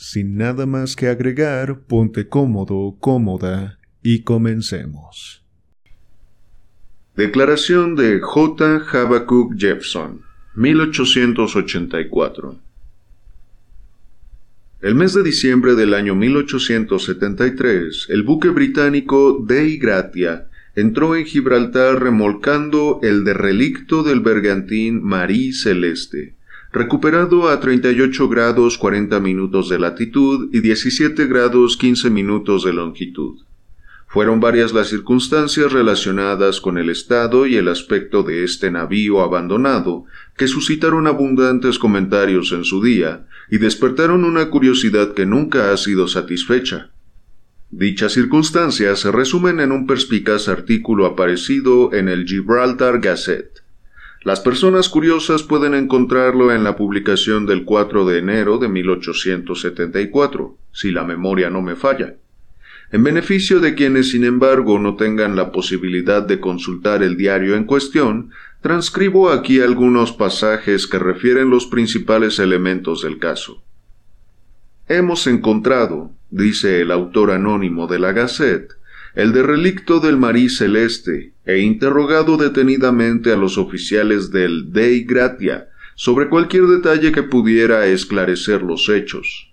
Sin nada más que agregar, ponte cómodo, cómoda y comencemos. Declaración de J. Habakkuk Jefferson, 1884. El mes de diciembre del año 1873, el buque británico Dei Gratia entró en Gibraltar remolcando el derrelicto del bergantín Marie Celeste recuperado a 38 grados 40 minutos de latitud y 17 grados 15 minutos de longitud. Fueron varias las circunstancias relacionadas con el estado y el aspecto de este navío abandonado que suscitaron abundantes comentarios en su día y despertaron una curiosidad que nunca ha sido satisfecha. Dichas circunstancias se resumen en un perspicaz artículo aparecido en el Gibraltar Gazette, las personas curiosas pueden encontrarlo en la publicación del 4 de enero de 1874, si la memoria no me falla. En beneficio de quienes, sin embargo, no tengan la posibilidad de consultar el diario en cuestión, transcribo aquí algunos pasajes que refieren los principales elementos del caso. Hemos encontrado, dice el autor anónimo de la Gazette, el derrelicto del Marí Celeste, e interrogado detenidamente a los oficiales del Dei Gratia sobre cualquier detalle que pudiera esclarecer los hechos.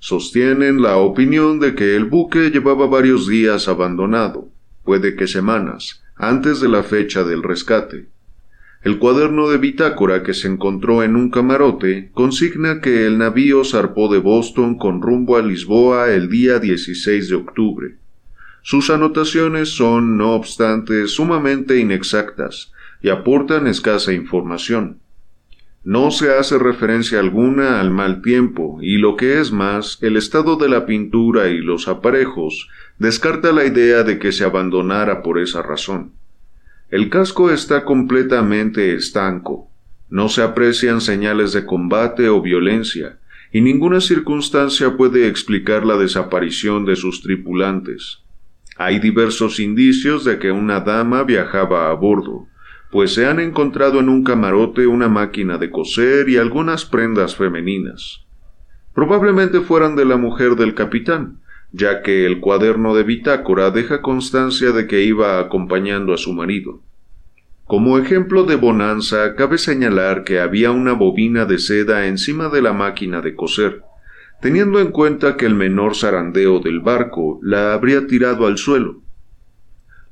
Sostienen la opinión de que el buque llevaba varios días abandonado, puede que semanas, antes de la fecha del rescate. El cuaderno de bitácora que se encontró en un camarote consigna que el navío zarpó de Boston con rumbo a Lisboa el día 16 de octubre. Sus anotaciones son, no obstante, sumamente inexactas y aportan escasa información. No se hace referencia alguna al mal tiempo y lo que es más, el estado de la pintura y los aparejos descarta la idea de que se abandonara por esa razón. El casco está completamente estanco, no se aprecian señales de combate o violencia, y ninguna circunstancia puede explicar la desaparición de sus tripulantes. Hay diversos indicios de que una dama viajaba a bordo, pues se han encontrado en un camarote una máquina de coser y algunas prendas femeninas. Probablemente fueran de la mujer del capitán, ya que el cuaderno de bitácora deja constancia de que iba acompañando a su marido. Como ejemplo de bonanza, cabe señalar que había una bobina de seda encima de la máquina de coser, teniendo en cuenta que el menor zarandeo del barco la habría tirado al suelo.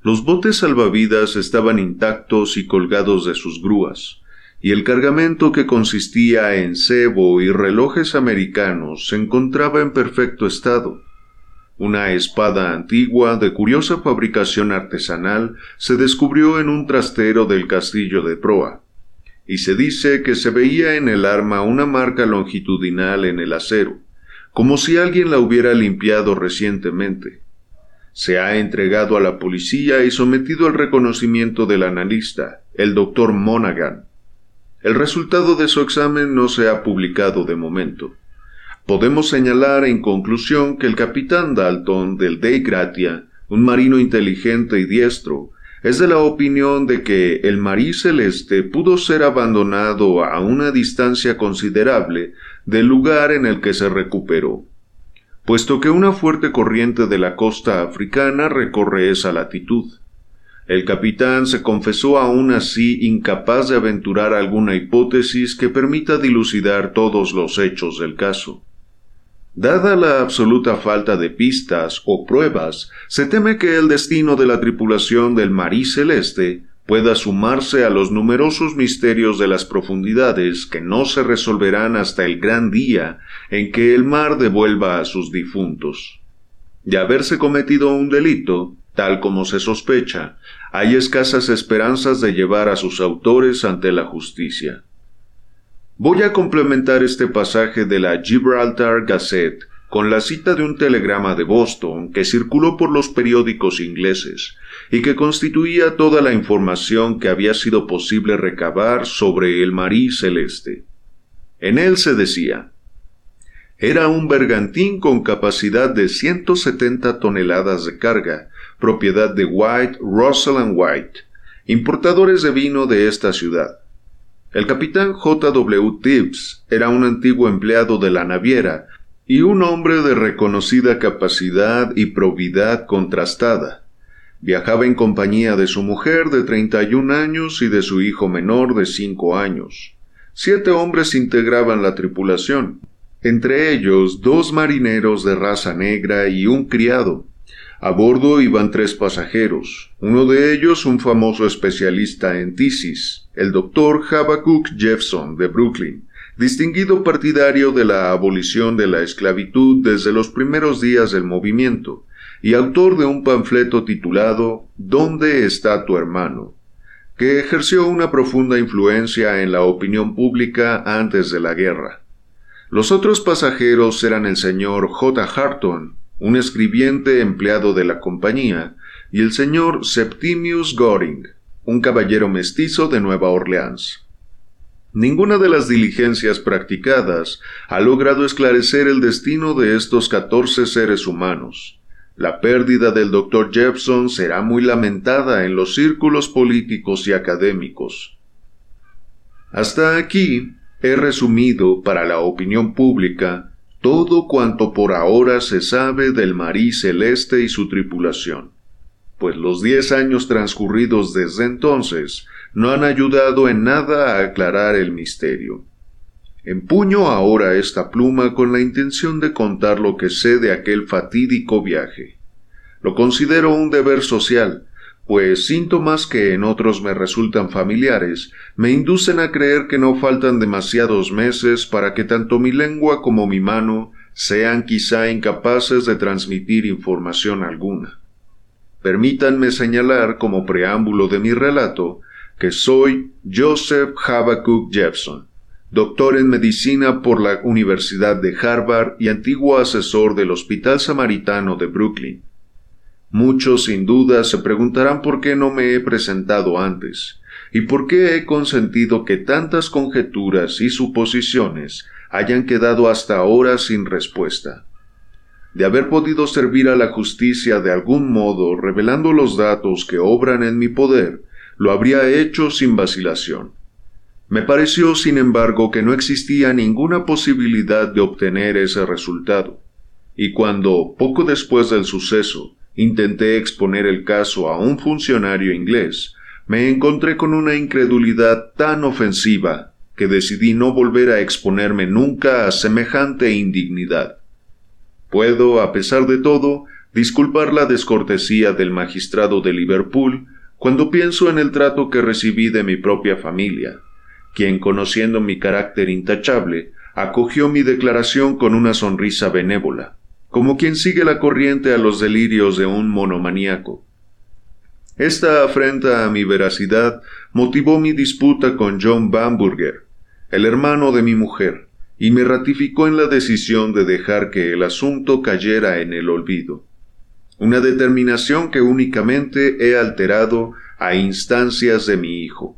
Los botes salvavidas estaban intactos y colgados de sus grúas, y el cargamento que consistía en cebo y relojes americanos se encontraba en perfecto estado. Una espada antigua de curiosa fabricación artesanal se descubrió en un trastero del castillo de proa, y se dice que se veía en el arma una marca longitudinal en el acero, como si alguien la hubiera limpiado recientemente. Se ha entregado a la policía y sometido al reconocimiento del analista, el doctor Monaghan. El resultado de su examen no se ha publicado de momento. Podemos señalar en conclusión que el capitán Dalton del Dei Gratia, un marino inteligente y diestro, es de la opinión de que el Marí Celeste pudo ser abandonado a una distancia considerable del lugar en el que se recuperó, puesto que una fuerte corriente de la costa africana recorre esa latitud. El capitán se confesó aún así incapaz de aventurar alguna hipótesis que permita dilucidar todos los hechos del caso. Dada la absoluta falta de pistas o pruebas, se teme que el destino de la tripulación del Marí Celeste pueda sumarse a los numerosos misterios de las profundidades que no se resolverán hasta el gran día en que el mar devuelva a sus difuntos. De haberse cometido un delito, tal como se sospecha, hay escasas esperanzas de llevar a sus autores ante la justicia. Voy a complementar este pasaje de la Gibraltar Gazette con la cita de un telegrama de Boston que circuló por los periódicos ingleses y que constituía toda la información que había sido posible recabar sobre el Marí Celeste. En él se decía, era un bergantín con capacidad de 170 toneladas de carga, propiedad de White, Russell and White, importadores de vino de esta ciudad. El capitán J. W. Tibbs era un antiguo empleado de la naviera y un hombre de reconocida capacidad y probidad contrastada. Viajaba en compañía de su mujer de 31 años y de su hijo menor de 5 años. Siete hombres integraban la tripulación, entre ellos dos marineros de raza negra y un criado. A bordo iban tres pasajeros, uno de ellos un famoso especialista en tisis, el doctor Habakkuk Jeffson de Brooklyn, distinguido partidario de la abolición de la esclavitud desde los primeros días del movimiento, y autor de un panfleto titulado ¿Dónde está tu hermano?, que ejerció una profunda influencia en la opinión pública antes de la guerra. Los otros pasajeros eran el señor J. Harton, un escribiente empleado de la compañía, y el señor Septimius Goring, un caballero mestizo de Nueva Orleans. Ninguna de las diligencias practicadas ha logrado esclarecer el destino de estos catorce seres humanos. La pérdida del doctor Jepson será muy lamentada en los círculos políticos y académicos. Hasta aquí he resumido para la opinión pública todo cuanto por ahora se sabe del Marí Celeste y su tripulación, pues los diez años transcurridos desde entonces no han ayudado en nada a aclarar el misterio. Empuño ahora esta pluma con la intención de contar lo que sé de aquel fatídico viaje. Lo considero un deber social, pues síntomas que en otros me resultan familiares me inducen a creer que no faltan demasiados meses para que tanto mi lengua como mi mano sean quizá incapaces de transmitir información alguna. Permítanme señalar como preámbulo de mi relato que soy Joseph Habakkuk Jepson, doctor en medicina por la Universidad de Harvard y antiguo asesor del Hospital Samaritano de Brooklyn. Muchos sin duda se preguntarán por qué no me he presentado antes, y por qué he consentido que tantas conjeturas y suposiciones hayan quedado hasta ahora sin respuesta. De haber podido servir a la justicia de algún modo revelando los datos que obran en mi poder, lo habría hecho sin vacilación. Me pareció, sin embargo, que no existía ninguna posibilidad de obtener ese resultado, y cuando, poco después del suceso, intenté exponer el caso a un funcionario inglés, me encontré con una incredulidad tan ofensiva que decidí no volver a exponerme nunca a semejante indignidad. Puedo, a pesar de todo, disculpar la descortesía del magistrado de Liverpool cuando pienso en el trato que recibí de mi propia familia, quien, conociendo mi carácter intachable, acogió mi declaración con una sonrisa benévola, como quien sigue la corriente a los delirios de un monomaníaco. Esta afrenta a mi veracidad motivó mi disputa con John Bamburger, el hermano de mi mujer, y me ratificó en la decisión de dejar que el asunto cayera en el olvido una determinación que únicamente he alterado a instancias de mi hijo.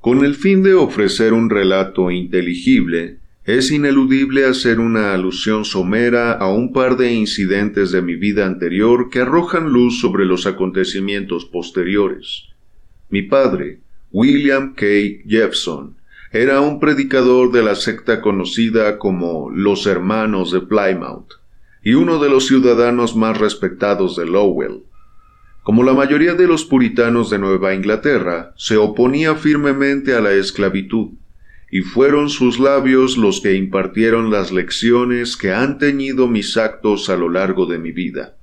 Con el fin de ofrecer un relato inteligible, es ineludible hacer una alusión somera a un par de incidentes de mi vida anterior que arrojan luz sobre los acontecimientos posteriores. Mi padre, William K. Jefferson, era un predicador de la secta conocida como los Hermanos de Plymouth y uno de los ciudadanos más respetados de Lowell. Como la mayoría de los puritanos de Nueva Inglaterra, se oponía firmemente a la esclavitud, y fueron sus labios los que impartieron las lecciones que han teñido mis actos a lo largo de mi vida.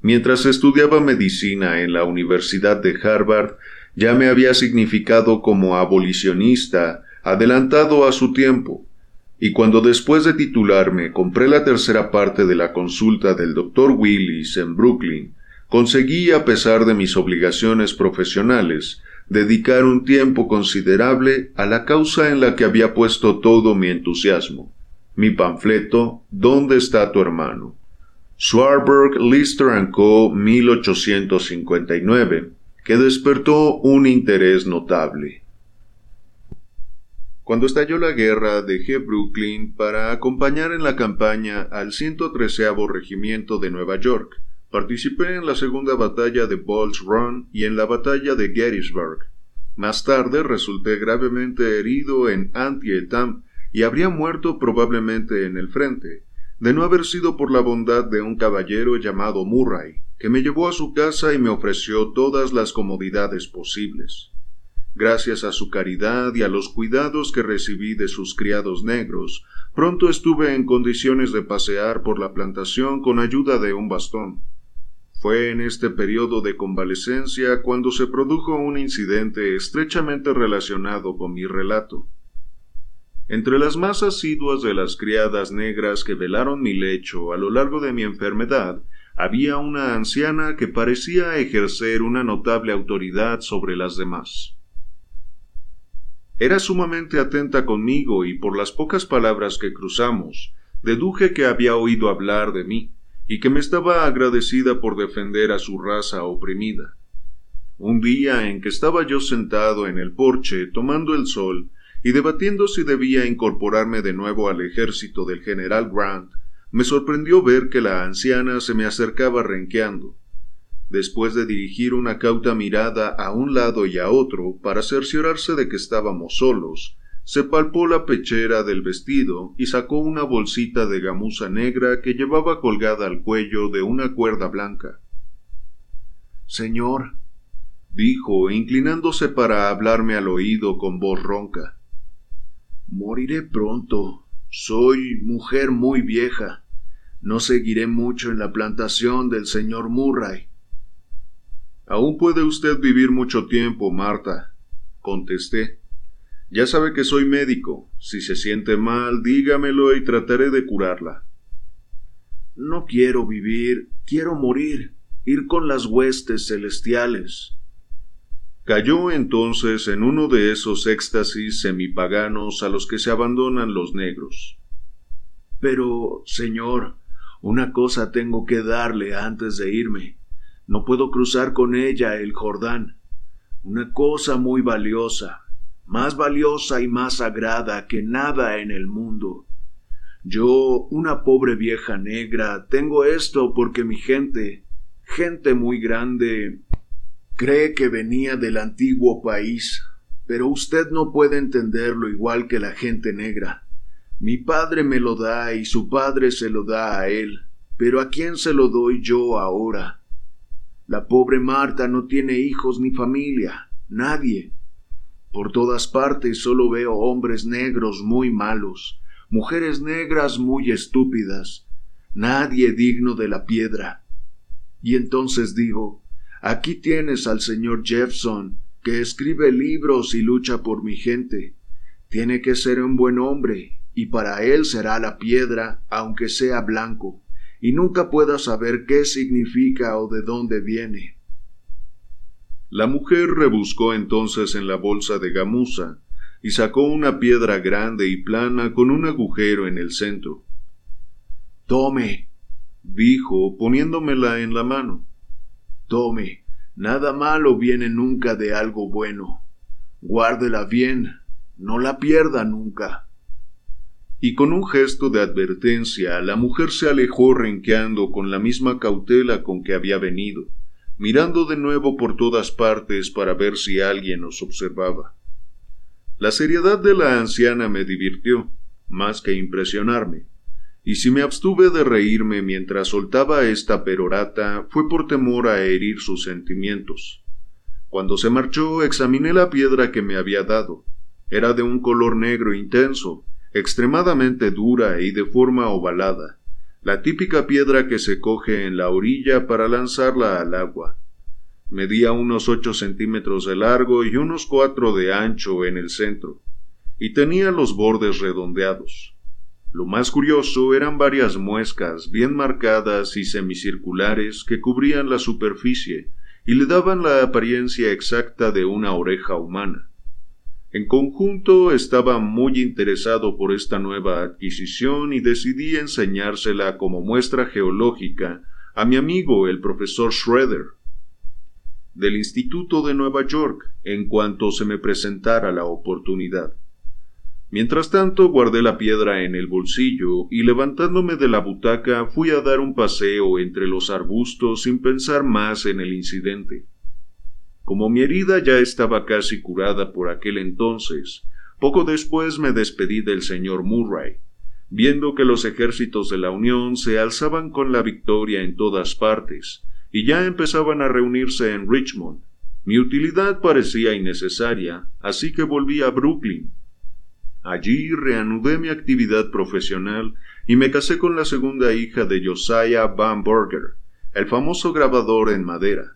Mientras estudiaba medicina en la Universidad de Harvard, ya me había significado como abolicionista, adelantado a su tiempo, y cuando después de titularme compré la tercera parte de la consulta del Dr. Willis en Brooklyn, conseguí, a pesar de mis obligaciones profesionales, dedicar un tiempo considerable a la causa en la que había puesto todo mi entusiasmo, mi panfleto ¿Dónde está tu hermano? Swarberg, Lister Co. 1859, que despertó un interés notable. Cuando estalló la guerra, dejé Brooklyn para acompañar en la campaña al 113 Regimiento de Nueva York. Participé en la segunda batalla de Bull's Run y en la batalla de Gettysburg. Más tarde resulté gravemente herido en Antietam y habría muerto probablemente en el frente, de no haber sido por la bondad de un caballero llamado Murray, que me llevó a su casa y me ofreció todas las comodidades posibles. Gracias a su caridad y a los cuidados que recibí de sus criados negros, pronto estuve en condiciones de pasear por la plantación con ayuda de un bastón. Fue en este periodo de convalecencia cuando se produjo un incidente estrechamente relacionado con mi relato. Entre las más asiduas de las criadas negras que velaron mi lecho a lo largo de mi enfermedad, había una anciana que parecía ejercer una notable autoridad sobre las demás. Era sumamente atenta conmigo y por las pocas palabras que cruzamos, deduje que había oído hablar de mí y que me estaba agradecida por defender a su raza oprimida. Un día en que estaba yo sentado en el porche tomando el sol y debatiendo si debía incorporarme de nuevo al ejército del general Grant, me sorprendió ver que la anciana se me acercaba renqueando. Después de dirigir una cauta mirada a un lado y a otro para cerciorarse de que estábamos solos, se palpó la pechera del vestido y sacó una bolsita de gamuza negra que llevaba colgada al cuello de una cuerda blanca. Señor, dijo, inclinándose para hablarme al oído con voz ronca. Moriré pronto. Soy mujer muy vieja. No seguiré mucho en la plantación del señor Murray. Aún puede usted vivir mucho tiempo, Marta, contesté. Ya sabe que soy médico. Si se siente mal, dígamelo y trataré de curarla. No quiero vivir, quiero morir, ir con las huestes celestiales. Cayó entonces en uno de esos éxtasis semipaganos a los que se abandonan los negros. Pero, señor, una cosa tengo que darle antes de irme. No puedo cruzar con ella el Jordán. Una cosa muy valiosa, más valiosa y más sagrada que nada en el mundo. Yo, una pobre vieja negra, tengo esto porque mi gente, gente muy grande, cree que venía del antiguo país, pero usted no puede entenderlo igual que la gente negra. Mi padre me lo da y su padre se lo da a él, pero ¿a quién se lo doy yo ahora? La pobre Marta no tiene hijos ni familia, nadie. Por todas partes solo veo hombres negros muy malos, mujeres negras muy estúpidas, nadie digno de la piedra. Y entonces digo, aquí tienes al señor Jefferson, que escribe libros y lucha por mi gente. Tiene que ser un buen hombre, y para él será la piedra, aunque sea blanco y nunca pueda saber qué significa o de dónde viene. La mujer rebuscó entonces en la bolsa de gamuza y sacó una piedra grande y plana con un agujero en el centro. Tome, dijo, poniéndomela en la mano. Tome, nada malo viene nunca de algo bueno. Guárdela bien, no la pierda nunca y con un gesto de advertencia la mujer se alejó renqueando con la misma cautela con que había venido, mirando de nuevo por todas partes para ver si alguien nos observaba. La seriedad de la anciana me divirtió, más que impresionarme, y si me abstuve de reírme mientras soltaba esta perorata fue por temor a herir sus sentimientos. Cuando se marchó examiné la piedra que me había dado. Era de un color negro intenso, extremadamente dura y de forma ovalada, la típica piedra que se coge en la orilla para lanzarla al agua. Medía unos ocho centímetros de largo y unos cuatro de ancho en el centro, y tenía los bordes redondeados. Lo más curioso eran varias muescas bien marcadas y semicirculares que cubrían la superficie y le daban la apariencia exacta de una oreja humana. En conjunto estaba muy interesado por esta nueva adquisición y decidí enseñársela como muestra geológica a mi amigo el profesor Schroeder del Instituto de Nueva York en cuanto se me presentara la oportunidad. Mientras tanto guardé la piedra en el bolsillo y levantándome de la butaca fui a dar un paseo entre los arbustos sin pensar más en el incidente. Como mi herida ya estaba casi curada por aquel entonces, poco después me despedí del señor Murray, viendo que los ejércitos de la Unión se alzaban con la victoria en todas partes, y ya empezaban a reunirse en Richmond. Mi utilidad parecía innecesaria, así que volví a Brooklyn. Allí reanudé mi actividad profesional y me casé con la segunda hija de Josiah Van Burger, el famoso grabador en madera.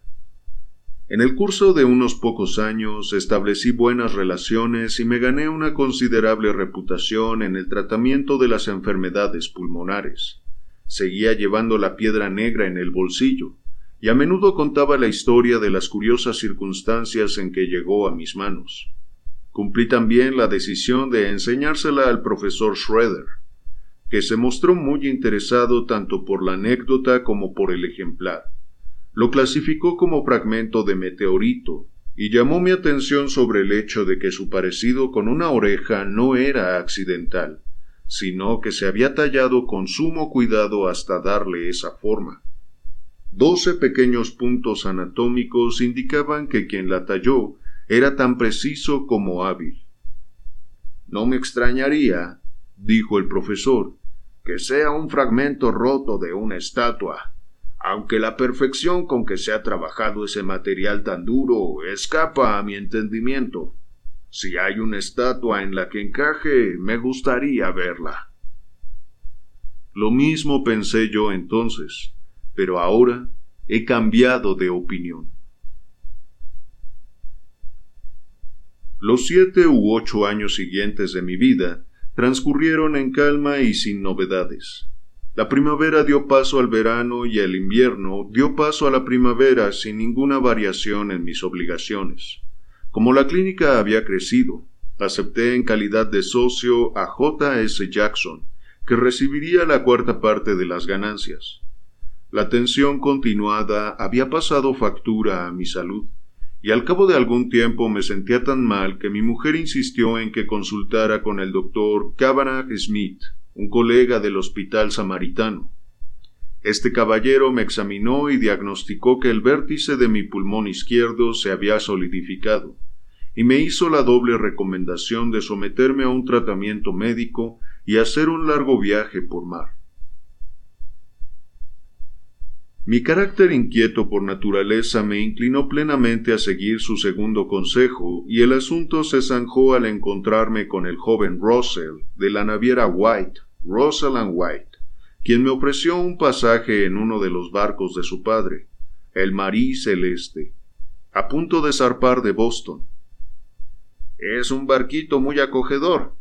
En el curso de unos pocos años establecí buenas relaciones y me gané una considerable reputación en el tratamiento de las enfermedades pulmonares. Seguía llevando la piedra negra en el bolsillo, y a menudo contaba la historia de las curiosas circunstancias en que llegó a mis manos. Cumplí también la decisión de enseñársela al profesor Schroeder, que se mostró muy interesado tanto por la anécdota como por el ejemplar. Lo clasificó como fragmento de meteorito y llamó mi atención sobre el hecho de que su parecido con una oreja no era accidental, sino que se había tallado con sumo cuidado hasta darle esa forma. Doce pequeños puntos anatómicos indicaban que quien la talló era tan preciso como hábil. No me extrañaría, dijo el profesor, que sea un fragmento roto de una estatua, aunque la perfección con que se ha trabajado ese material tan duro escapa a mi entendimiento. Si hay una estatua en la que encaje, me gustaría verla. Lo mismo pensé yo entonces, pero ahora he cambiado de opinión. Los siete u ocho años siguientes de mi vida transcurrieron en calma y sin novedades. La primavera dio paso al verano y el invierno dio paso a la primavera sin ninguna variación en mis obligaciones. Como la clínica había crecido, acepté en calidad de socio a J. S. Jackson, que recibiría la cuarta parte de las ganancias. La tensión continuada había pasado factura a mi salud y al cabo de algún tiempo me sentía tan mal que mi mujer insistió en que consultara con el doctor Kavanagh Smith, un colega del hospital samaritano. Este caballero me examinó y diagnosticó que el vértice de mi pulmón izquierdo se había solidificado, y me hizo la doble recomendación de someterme a un tratamiento médico y hacer un largo viaje por mar. Mi carácter inquieto por naturaleza me inclinó plenamente a seguir su segundo consejo, y el asunto se zanjó al encontrarme con el joven Russell, de la naviera White, Russell and White, quien me ofreció un pasaje en uno de los barcos de su padre, el Marí Celeste, a punto de zarpar de Boston. Es un barquito muy acogedor,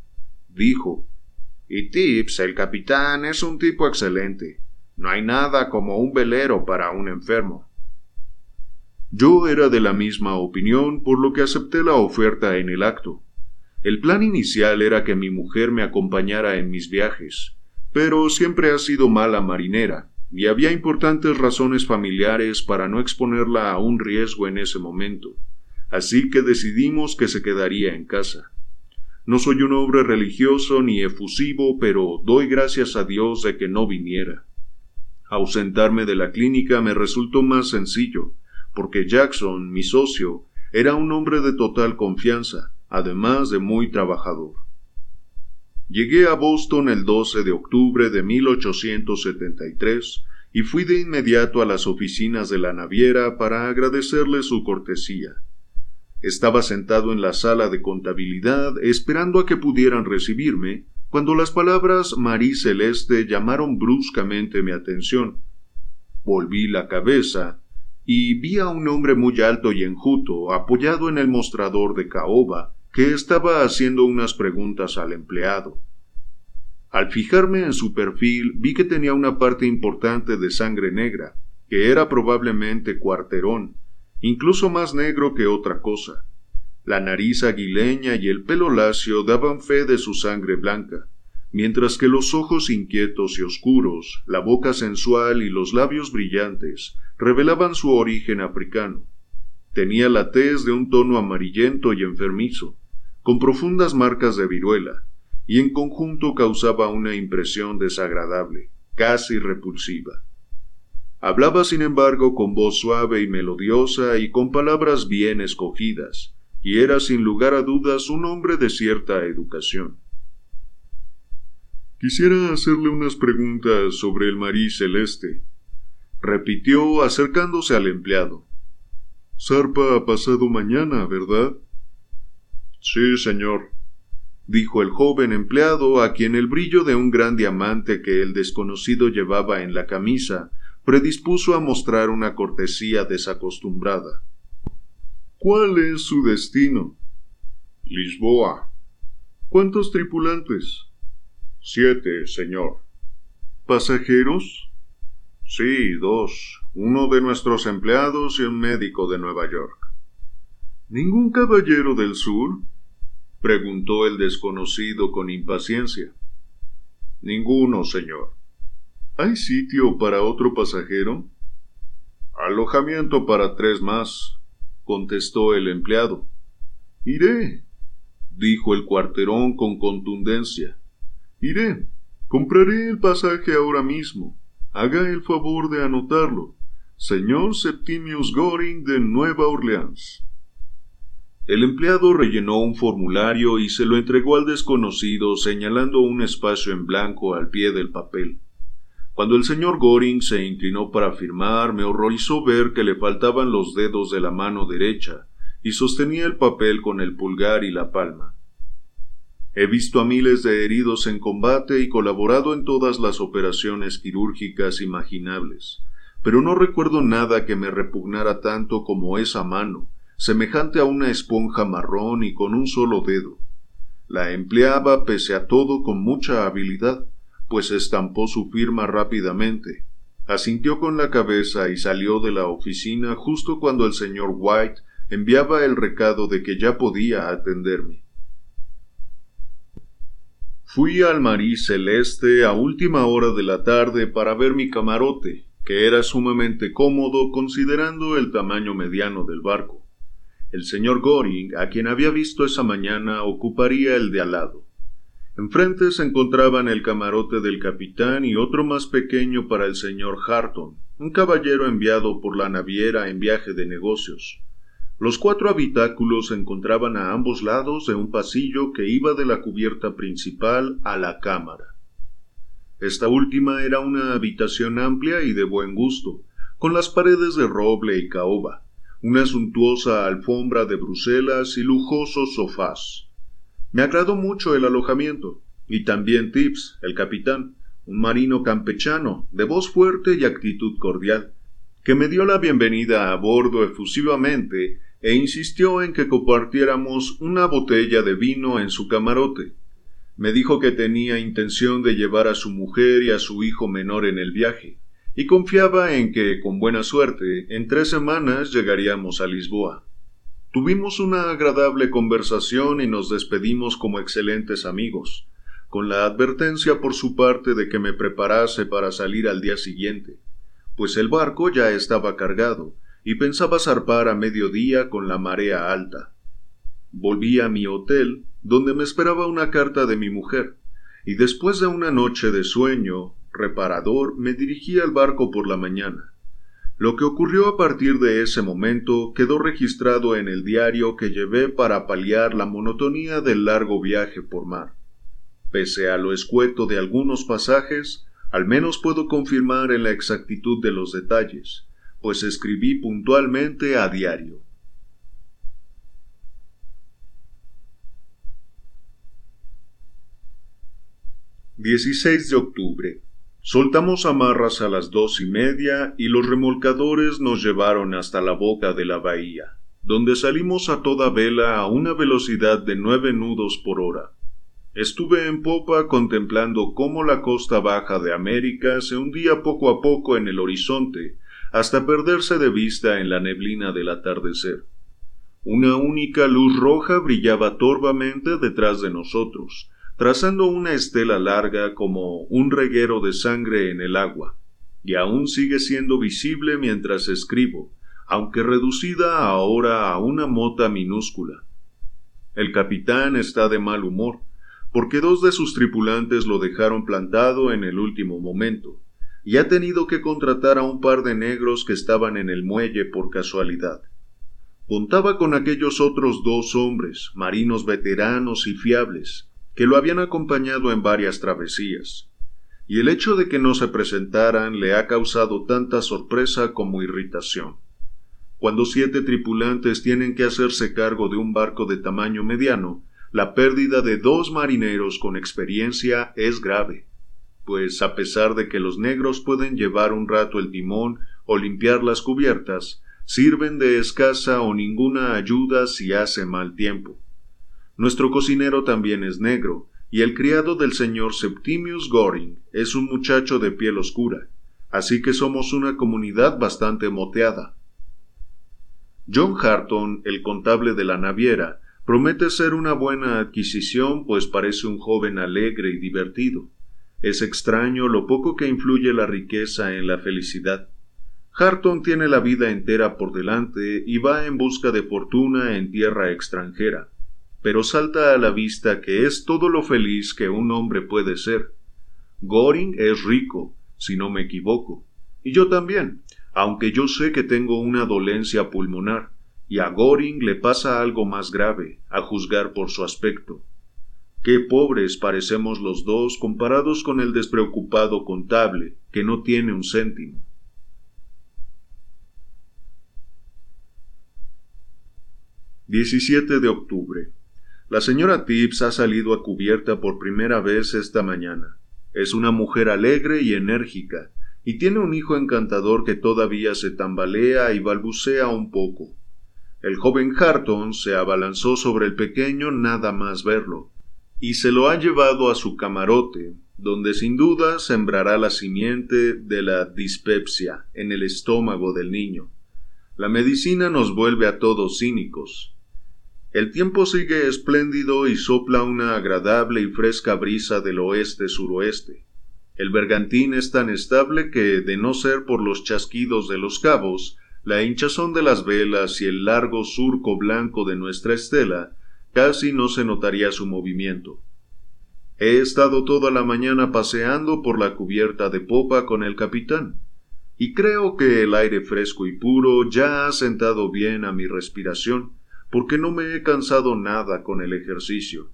dijo, y Tips, el capitán, es un tipo excelente. No hay nada como un velero para un enfermo. Yo era de la misma opinión, por lo que acepté la oferta en el acto. El plan inicial era que mi mujer me acompañara en mis viajes, pero siempre ha sido mala marinera, y había importantes razones familiares para no exponerla a un riesgo en ese momento, así que decidimos que se quedaría en casa. No soy un hombre religioso ni efusivo, pero doy gracias a Dios de que no viniera. Ausentarme de la clínica me resultó más sencillo, porque Jackson, mi socio, era un hombre de total confianza, además de muy trabajador. Llegué a Boston el 12 de octubre de 1873 y fui de inmediato a las oficinas de la naviera para agradecerle su cortesía. Estaba sentado en la sala de contabilidad esperando a que pudieran recibirme cuando las palabras Marí Celeste llamaron bruscamente mi atención. Volví la cabeza y vi a un hombre muy alto y enjuto apoyado en el mostrador de caoba que estaba haciendo unas preguntas al empleado. Al fijarme en su perfil vi que tenía una parte importante de sangre negra, que era probablemente cuarterón, incluso más negro que otra cosa. La nariz aguileña y el pelo lacio daban fe de su sangre blanca, mientras que los ojos inquietos y oscuros, la boca sensual y los labios brillantes revelaban su origen africano. Tenía la tez de un tono amarillento y enfermizo, con profundas marcas de viruela, y en conjunto causaba una impresión desagradable, casi repulsiva. Hablaba, sin embargo, con voz suave y melodiosa y con palabras bien escogidas, y era sin lugar a dudas un hombre de cierta educación. Quisiera hacerle unas preguntas sobre el marí celeste, repitió acercándose al empleado. Zarpa pasado mañana, ¿verdad? Sí, señor, dijo el joven empleado a quien el brillo de un gran diamante que el desconocido llevaba en la camisa predispuso a mostrar una cortesía desacostumbrada. ¿Cuál es su destino? Lisboa. ¿Cuántos tripulantes? Siete, señor. ¿Pasajeros? Sí, dos. Uno de nuestros empleados y un médico de Nueva York. ¿Ningún caballero del sur? preguntó el desconocido con impaciencia. Ninguno, señor. ¿Hay sitio para otro pasajero? Alojamiento para tres más, contestó el empleado. Iré, dijo el cuarterón con contundencia. Iré. Compraré el pasaje ahora mismo. Haga el favor de anotarlo. Señor Septimius Goring de Nueva Orleans. El empleado rellenó un formulario y se lo entregó al desconocido señalando un espacio en blanco al pie del papel. Cuando el señor Goring se inclinó para firmar, me horrorizó ver que le faltaban los dedos de la mano derecha y sostenía el papel con el pulgar y la palma. He visto a miles de heridos en combate y colaborado en todas las operaciones quirúrgicas imaginables, pero no recuerdo nada que me repugnara tanto como esa mano, semejante a una esponja marrón y con un solo dedo. La empleaba pese a todo con mucha habilidad, pues estampó su firma rápidamente, asintió con la cabeza y salió de la oficina justo cuando el señor White enviaba el recado de que ya podía atenderme. Fui al Marí Celeste a última hora de la tarde para ver mi camarote, que era sumamente cómodo considerando el tamaño mediano del barco. El señor Goring, a quien había visto esa mañana, ocuparía el de al lado. Enfrente se encontraban el camarote del capitán y otro más pequeño para el señor Harton, un caballero enviado por la naviera en viaje de negocios. Los cuatro habitáculos se encontraban a ambos lados de un pasillo que iba de la cubierta principal a la cámara. Esta última era una habitación amplia y de buen gusto, con las paredes de roble y caoba, una suntuosa alfombra de Bruselas y lujosos sofás. Me agradó mucho el alojamiento, y también Tips, el capitán, un marino campechano, de voz fuerte y actitud cordial, que me dio la bienvenida a bordo efusivamente e insistió en que compartiéramos una botella de vino en su camarote. Me dijo que tenía intención de llevar a su mujer y a su hijo menor en el viaje, y confiaba en que, con buena suerte, en tres semanas llegaríamos a Lisboa. Tuvimos una agradable conversación y nos despedimos como excelentes amigos, con la advertencia por su parte de que me preparase para salir al día siguiente, pues el barco ya estaba cargado, y pensaba zarpar a mediodía con la marea alta. Volví a mi hotel, donde me esperaba una carta de mi mujer, y después de una noche de sueño reparador me dirigí al barco por la mañana. Lo que ocurrió a partir de ese momento quedó registrado en el diario que llevé para paliar la monotonía del largo viaje por mar. Pese a lo escueto de algunos pasajes, al menos puedo confirmar en la exactitud de los detalles, pues escribí puntualmente a diario. «16 de octubre. Soltamos amarras a las dos y media y los remolcadores nos llevaron hasta la boca de la bahía, donde salimos a toda vela a una velocidad de nueve nudos por hora. Estuve en popa contemplando cómo la costa baja de América se hundía poco a poco en el horizonte hasta perderse de vista en la neblina del atardecer. Una única luz roja brillaba torvamente detrás de nosotros, trazando una estela larga como un reguero de sangre en el agua, y aún sigue siendo visible mientras escribo, aunque reducida ahora a una mota minúscula. El capitán está de mal humor, porque dos de sus tripulantes lo dejaron plantado en el último momento, y ha tenido que contratar a un par de negros que estaban en el muelle por casualidad. Contaba con aquellos otros dos hombres, marinos veteranos y fiables, que lo habían acompañado en varias travesías, y el hecho de que no se presentaran le ha causado tanta sorpresa como irritación. Cuando siete tripulantes tienen que hacerse cargo de un barco de tamaño mediano, la pérdida de dos marineros con experiencia es grave, pues a pesar de que los negros pueden llevar un rato el timón o limpiar las cubiertas, sirven de escasa o ninguna ayuda si hace mal tiempo. Nuestro cocinero también es negro, y el criado del señor Septimius Goring es un muchacho de piel oscura, así que somos una comunidad bastante moteada. John Harton, el contable de la naviera, promete ser una buena adquisición, pues parece un joven alegre y divertido. Es extraño lo poco que influye la riqueza en la felicidad. Harton tiene la vida entera por delante y va en busca de fortuna en tierra extranjera, pero salta a la vista que es todo lo feliz que un hombre puede ser. Goring es rico, si no me equivoco, y yo también, aunque yo sé que tengo una dolencia pulmonar, y a Goring le pasa algo más grave, a juzgar por su aspecto. Qué pobres parecemos los dos comparados con el despreocupado contable, que no tiene un céntimo. 17 de octubre. La señora Tibbs ha salido a cubierta por primera vez esta mañana. Es una mujer alegre y enérgica, y tiene un hijo encantador que todavía se tambalea y balbucea un poco. El joven Harton se abalanzó sobre el pequeño nada más verlo, y se lo ha llevado a su camarote, donde sin duda sembrará la simiente de la dispepsia en el estómago del niño. La medicina nos vuelve a todos cínicos. El tiempo sigue espléndido y sopla una agradable y fresca brisa del oeste-suroeste. El bergantín es tan estable que, de no ser por los chasquidos de los cabos, la hinchazón de las velas y el largo surco blanco de nuestra estela, casi no se notaría su movimiento. He estado toda la mañana paseando por la cubierta de popa con el capitán, y creo que el aire fresco y puro ya ha sentado bien a mi respiración, porque no me he cansado nada con el ejercicio.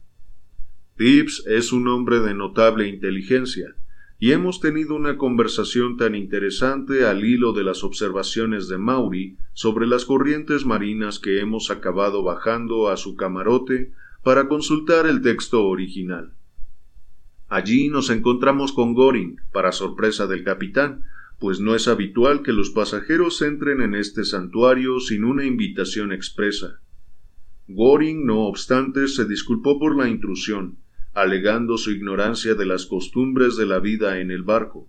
Tibbs es un hombre de notable inteligencia, y hemos tenido una conversación tan interesante al hilo de las observaciones de Maury sobre las corrientes marinas que hemos acabado bajando a su camarote para consultar el texto original. Allí nos encontramos con Goring, para sorpresa del capitán, pues no es habitual que los pasajeros entren en este santuario sin una invitación expresa. Goring, no obstante, se disculpó por la intrusión, alegando su ignorancia de las costumbres de la vida en el barco,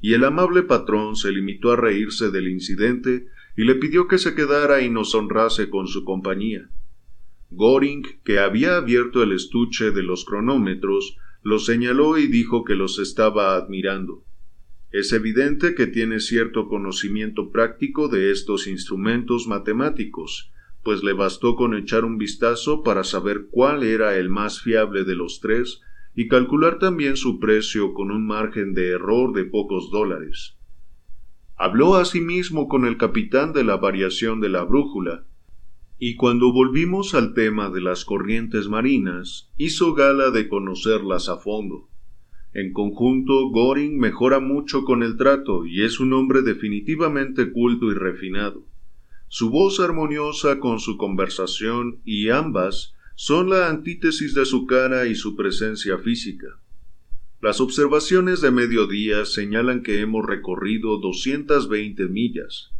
y el amable patrón se limitó a reírse del incidente y le pidió que se quedara y nos honrase con su compañía. Goring, que había abierto el estuche de los cronómetros, los señaló y dijo que los estaba admirando. Es evidente que tiene cierto conocimiento práctico de estos instrumentos matemáticos, pues le bastó con echar un vistazo para saber cuál era el más fiable de los tres y calcular también su precio con un margen de error de pocos dólares. Habló asimismo con el capitán de la variación de la brújula, y cuando volvimos al tema de las corrientes marinas, hizo gala de conocerlas a fondo. En conjunto, Goring mejora mucho con el trato y es un hombre definitivamente culto y refinado su voz armoniosa con su conversación y ambas son la antítesis de su cara y su presencia física. Las observaciones de mediodía señalan que hemos recorrido doscientas veinte millas.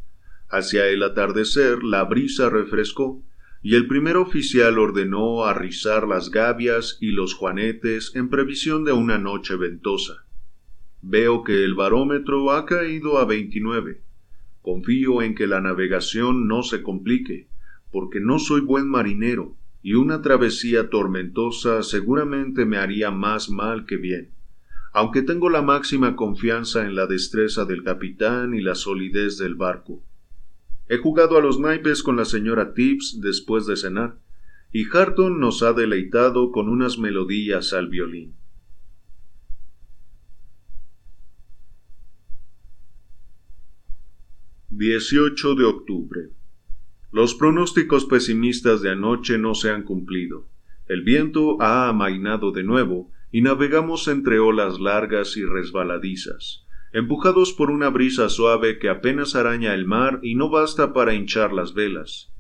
Hacia el atardecer la brisa refrescó, y el primer oficial ordenó arrizar las gavias y los juanetes en previsión de una noche ventosa. Veo que el barómetro ha caído a veintinueve. Confío en que la navegación no se complique, porque no soy buen marinero, y una travesía tormentosa seguramente me haría más mal que bien, aunque tengo la máxima confianza en la destreza del capitán y la solidez del barco. He jugado a los naipes con la señora Tibbs después de cenar, y Harton nos ha deleitado con unas melodías al violín. 18 de octubre. Los pronósticos pesimistas de anoche no se han cumplido. El viento ha amainado de nuevo y navegamos entre olas largas y resbaladizas, empujados por una brisa suave que apenas araña el mar y no basta para hinchar las velas.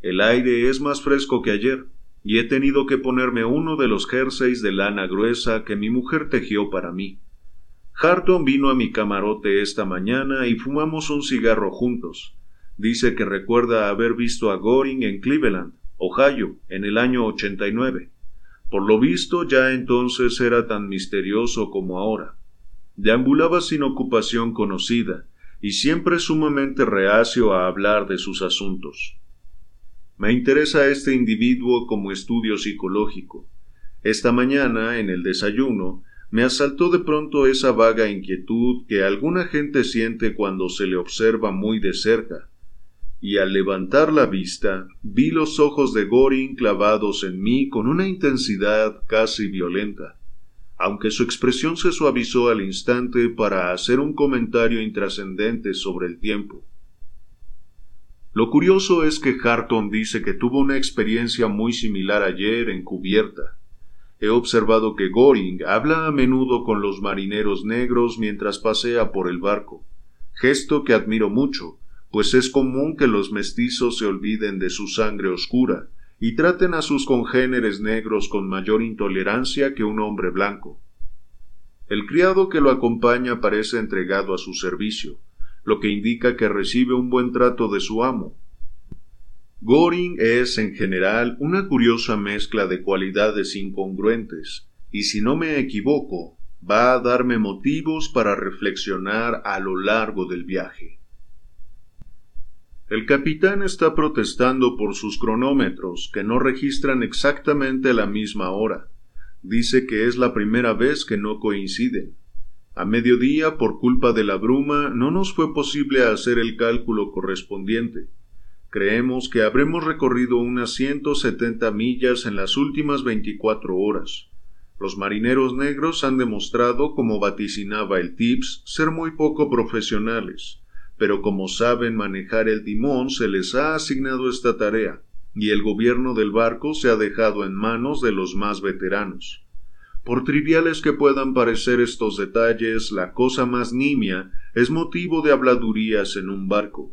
El aire es más fresco que ayer, y he tenido que ponerme uno de los jerseys de lana gruesa que mi mujer tejió para mí. Harton vino a mi camarote esta mañana y fumamos un cigarro juntos. Dice que recuerda haber visto a Goring en Cleveland, Ohio, en el año 89. Por lo visto ya entonces era tan misterioso como ahora. Deambulaba sin ocupación conocida y siempre sumamente reacio a hablar de sus asuntos. Me interesa este individuo como estudio psicológico. Esta mañana, en el desayuno, me asaltó de pronto esa vaga inquietud que alguna gente siente cuando se le observa muy de cerca, y al levantar la vista vi los ojos de Goring clavados en mí con una intensidad casi violenta, aunque su expresión se suavizó al instante para hacer un comentario intrascendente sobre el tiempo. Lo curioso es que Harton dice que tuvo una experiencia muy similar ayer en cubierta, He observado que Goring habla a menudo con los marineros negros mientras pasea por el barco, gesto que admiro mucho, pues es común que los mestizos se olviden de su sangre oscura y traten a sus congéneres negros con mayor intolerancia que un hombre blanco. El criado que lo acompaña parece entregado a su servicio, lo que indica que recibe un buen trato de su amo, Goring es en general una curiosa mezcla de cualidades incongruentes, y si no me equivoco, va a darme motivos para reflexionar a lo largo del viaje. El capitán está protestando por sus cronómetros, que no registran exactamente la misma hora. Dice que es la primera vez que no coinciden. A mediodía, por culpa de la bruma, no nos fue posible hacer el cálculo correspondiente. Creemos que habremos recorrido unas 170 millas en las últimas 24 horas. Los marineros negros han demostrado, como vaticinaba el Tips, ser muy poco profesionales, pero como saben manejar el timón se les ha asignado esta tarea, y el gobierno del barco se ha dejado en manos de los más veteranos. Por triviales que puedan parecer estos detalles, la cosa más nimia es motivo de habladurías en un barco.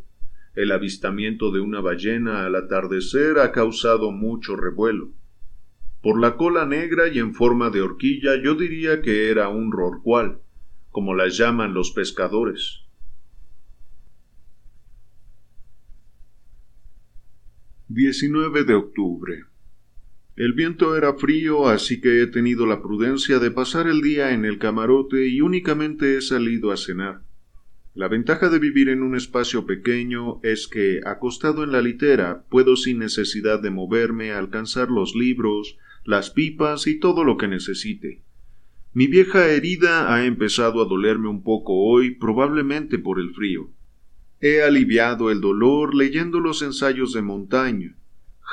El avistamiento de una ballena al atardecer ha causado mucho revuelo. Por la cola negra y en forma de horquilla yo diría que era un rorcual, como las llaman los pescadores. «19 de octubre. El viento era frío, así que he tenido la prudencia de pasar el día en el camarote y únicamente he salido a cenar. La ventaja de vivir en un espacio pequeño es que, acostado en la litera, puedo sin necesidad de moverme alcanzar los libros, las pipas y todo lo que necesite. Mi vieja herida ha empezado a dolerme un poco hoy, probablemente por el frío. He aliviado el dolor leyendo los ensayos de Montaigne.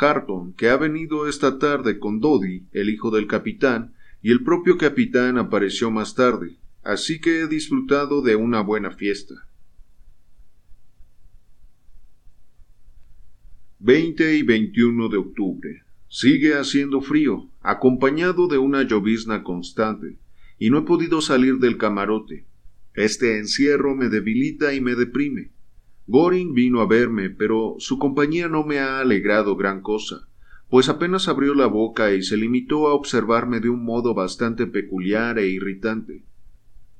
Harton, que ha venido esta tarde con Dodi, el hijo del capitán, y el propio capitán apareció más tarde, así que he disfrutado de una buena fiesta. 20 y 21 de octubre. Sigue haciendo frío, acompañado de una llovizna constante, y no he podido salir del camarote. Este encierro me debilita y me deprime. Goring vino a verme, pero su compañía no me ha alegrado gran cosa, pues apenas abrió la boca y se limitó a observarme de un modo bastante peculiar e irritante.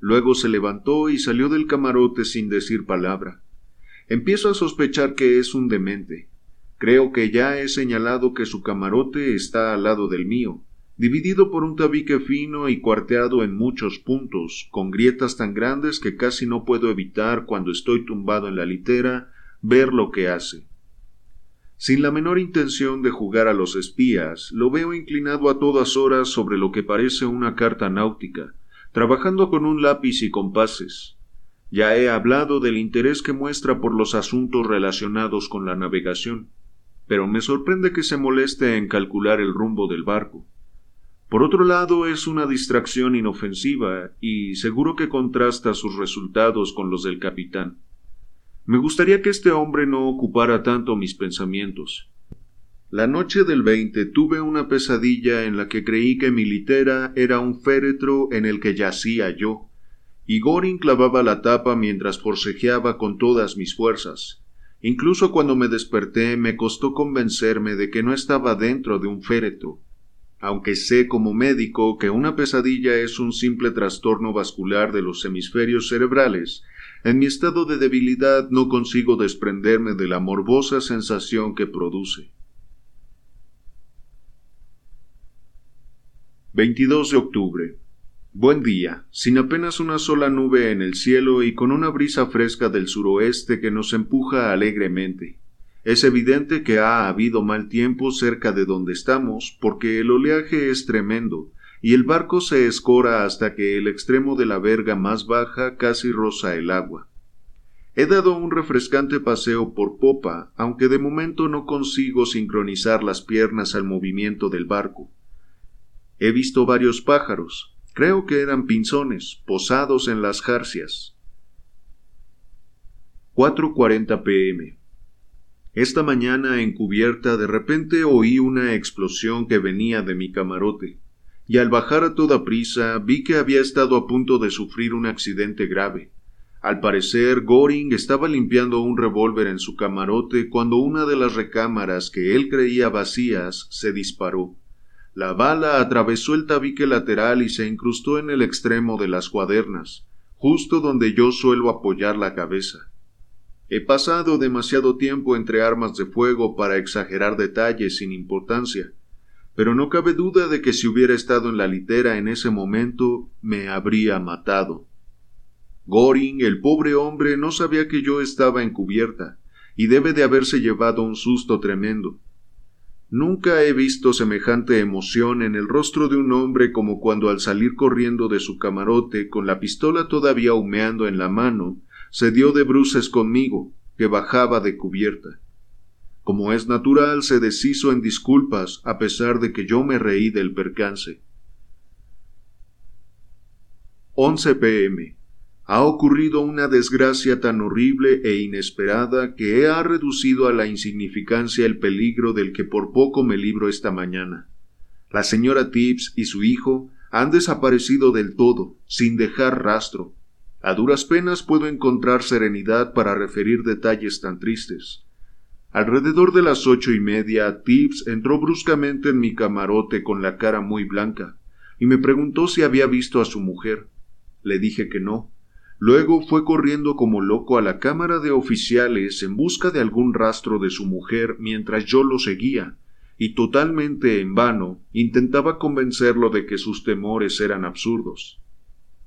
Luego se levantó y salió del camarote sin decir palabra. Empiezo a sospechar que es un demente. Creo que ya he señalado que su camarote está al lado del mío, dividido por un tabique fino y cuarteado en muchos puntos, con grietas tan grandes que casi no puedo evitar cuando estoy tumbado en la litera ver lo que hace. Sin la menor intención de jugar a los espías, lo veo inclinado a todas horas sobre lo que parece una carta náutica, trabajando con un lápiz y compases. Ya he hablado del interés que muestra por los asuntos relacionados con la navegación, pero me sorprende que se moleste en calcular el rumbo del barco. Por otro lado, es una distracción inofensiva y seguro que contrasta sus resultados con los del capitán. Me gustaría que este hombre no ocupara tanto mis pensamientos. La noche del 20 tuve una pesadilla en la que creí que mi litera era un féretro en el que yacía yo, y Goring clavaba la tapa mientras forcejeaba con todas mis fuerzas. Incluso cuando me desperté me costó convencerme de que no estaba dentro de un féretro. Aunque sé como médico que una pesadilla es un simple trastorno vascular de los hemisferios cerebrales, en mi estado de debilidad no consigo desprenderme de la morbosa sensación que produce. 22 de octubre. Buen día, sin apenas una sola nube en el cielo y con una brisa fresca del suroeste que nos empuja alegremente. Es evidente que ha habido mal tiempo cerca de donde estamos, porque el oleaje es tremendo, y el barco se escora hasta que el extremo de la verga más baja casi roza el agua. He dado un refrescante paseo por popa, aunque de momento no consigo sincronizar las piernas al movimiento del barco. He visto varios pájaros, creo que eran pinzones, posados en las jarcias. 4.40 pm. Esta mañana en cubierta de repente oí una explosión que venía de mi camarote y al bajar a toda prisa vi que había estado a punto de sufrir un accidente grave. Al parecer, Goring estaba limpiando un revólver en su camarote cuando una de las recámaras que él creía vacías se disparó. La bala atravesó el tabique lateral y se incrustó en el extremo de las cuadernas, justo donde yo suelo apoyar la cabeza. He pasado demasiado tiempo entre armas de fuego para exagerar detalles sin importancia, pero no cabe duda de que si hubiera estado en la litera en ese momento me habría matado. Goring, el pobre hombre, no sabía que yo estaba encubierta, y debe de haberse llevado un susto tremendo. Nunca he visto semejante emoción en el rostro de un hombre como cuando al salir corriendo de su camarote con la pistola todavía humeando en la mano, se dio de bruces conmigo, que bajaba de cubierta. Como es natural, se deshizo en disculpas, a pesar de que yo me reí del percance. 11 pm. Ha ocurrido una desgracia tan horrible e inesperada que ha reducido a la insignificancia el peligro del que por poco me libro esta mañana. La señora Tibbs y su hijo han desaparecido del todo, sin dejar rastro. A duras penas puedo encontrar serenidad para referir detalles tan tristes. Alrededor de las ocho y media, Tibbs entró bruscamente en mi camarote con la cara muy blanca, y me preguntó si había visto a su mujer. Le dije que no. Luego fue corriendo como loco a la cámara de oficiales en busca de algún rastro de su mujer mientras yo lo seguía, y totalmente en vano intentaba convencerlo de que sus temores eran absurdos.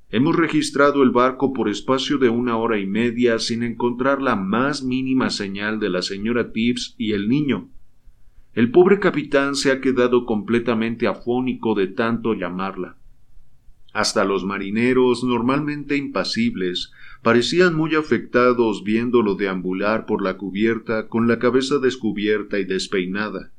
Hemos registrado el barco por espacio de una hora y media sin encontrar la más mínima señal de la señora Tibbs y el niño. El pobre capitán se ha quedado completamente afónico de tanto llamarla. Hasta los marineros, normalmente impasibles, parecían muy afectados viéndolo deambular por la cubierta con la cabeza descubierta y despeinada,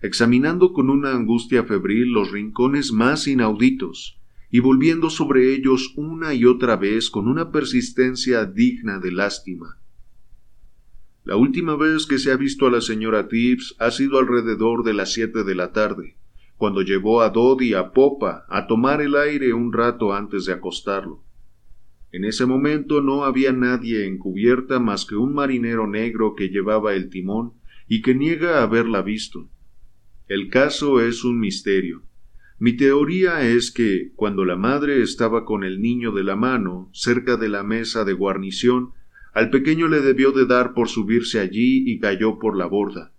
examinando con una angustia febril los rincones más inauditos, y volviendo sobre ellos una y otra vez con una persistencia digna de lástima. La última vez que se ha visto a la señora Tibbs ha sido alrededor de las siete de la tarde, cuando llevó a Doddy a popa a tomar el aire un rato antes de acostarlo. En ese momento no había nadie en cubierta más que un marinero negro que llevaba el timón y que niega haberla visto. El caso es un misterio. Mi teoría es que, cuando la madre estaba con el niño de la mano, cerca de la mesa de guarnición, al pequeño le debió de dar por subirse allí y cayó por la borda.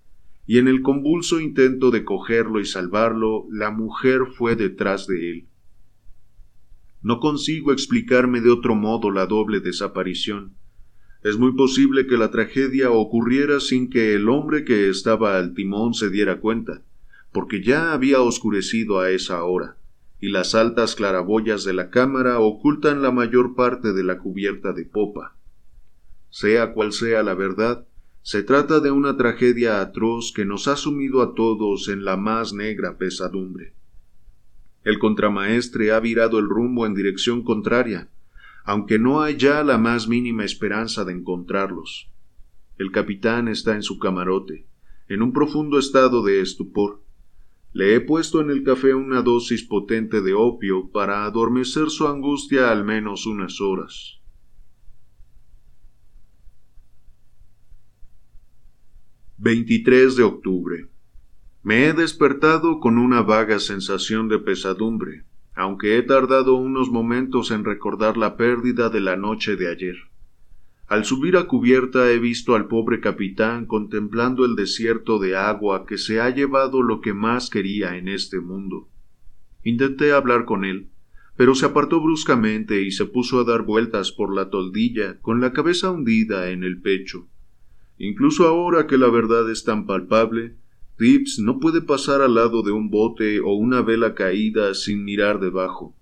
Y en el convulso intento de cogerlo y salvarlo, la mujer fue detrás de él. No consigo explicarme de otro modo la doble desaparición. Es muy posible que la tragedia ocurriera sin que el hombre que estaba al timón se diera cuenta, porque ya había oscurecido a esa hora, y las altas claraboyas de la cámara ocultan la mayor parte de la cubierta de popa. Sea cual sea la verdad, se trata de una tragedia atroz que nos ha sumido a todos en la más negra pesadumbre. El contramaestre ha virado el rumbo en dirección contraria, aunque no hay ya la más mínima esperanza de encontrarlos. El capitán está en su camarote, en un profundo estado de estupor. Le he puesto en el café una dosis potente de opio para adormecer su angustia al menos unas horas. 23 de octubre. Me he despertado con una vaga sensación de pesadumbre aunque he tardado unos momentos en recordar la pérdida de la noche de ayer. Al subir a cubierta he visto al pobre capitán contemplando el desierto de agua que se ha llevado lo que más quería en este mundo. Intenté hablar con él, pero se apartó bruscamente y se puso a dar vueltas por la toldilla con la cabeza hundida en el pecho. Incluso ahora que la verdad es tan palpable, Tips no puede pasar al lado de un bote o una vela caída sin mirar debajo.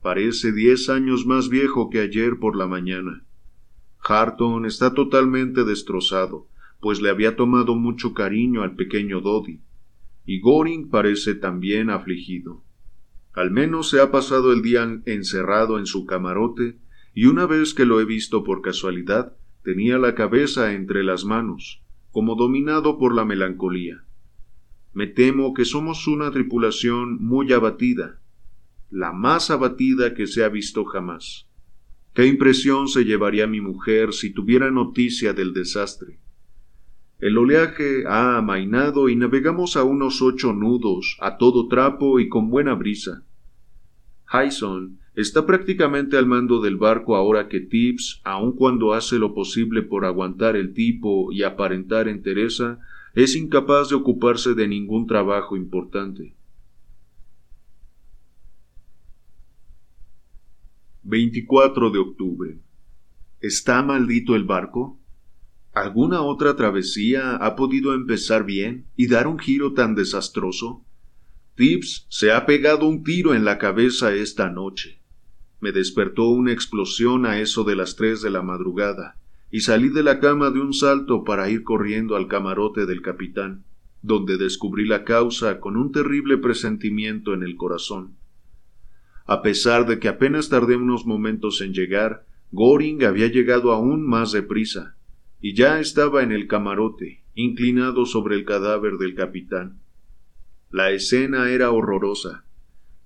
Parece diez años más viejo que ayer por la mañana. Harton está totalmente destrozado, pues le había tomado mucho cariño al pequeño Doddy, y Goring parece también afligido. Al menos se ha pasado el día encerrado en su camarote, y una vez que lo he visto por casualidad, tenía la cabeza entre las manos, como dominado por la melancolía. Me temo que somos una tripulación muy abatida, la más abatida que se ha visto jamás. ¿Qué impresión se llevaría mi mujer si tuviera noticia del desastre? El oleaje ha amainado y navegamos a unos ocho nudos, a todo trapo y con buena brisa. Hyson está prácticamente al mando del barco ahora que Tibbs, aun cuando hace lo posible por aguantar el tipo y aparentar entereza, es incapaz de ocuparse de ningún trabajo importante. 24 de octubre. ¿Está maldito el barco? ¿Alguna otra travesía ha podido empezar bien y dar un giro tan desastroso? Tibbs se ha pegado un tiro en la cabeza esta noche. Me despertó una explosión a eso de las tres de la madrugada y salí de la cama de un salto para ir corriendo al camarote del capitán, donde descubrí la causa con un terrible presentimiento en el corazón. A pesar de que apenas tardé unos momentos en llegar, Goring había llegado aún más deprisa, y ya estaba en el camarote, inclinado sobre el cadáver del capitán. La escena era horrorosa.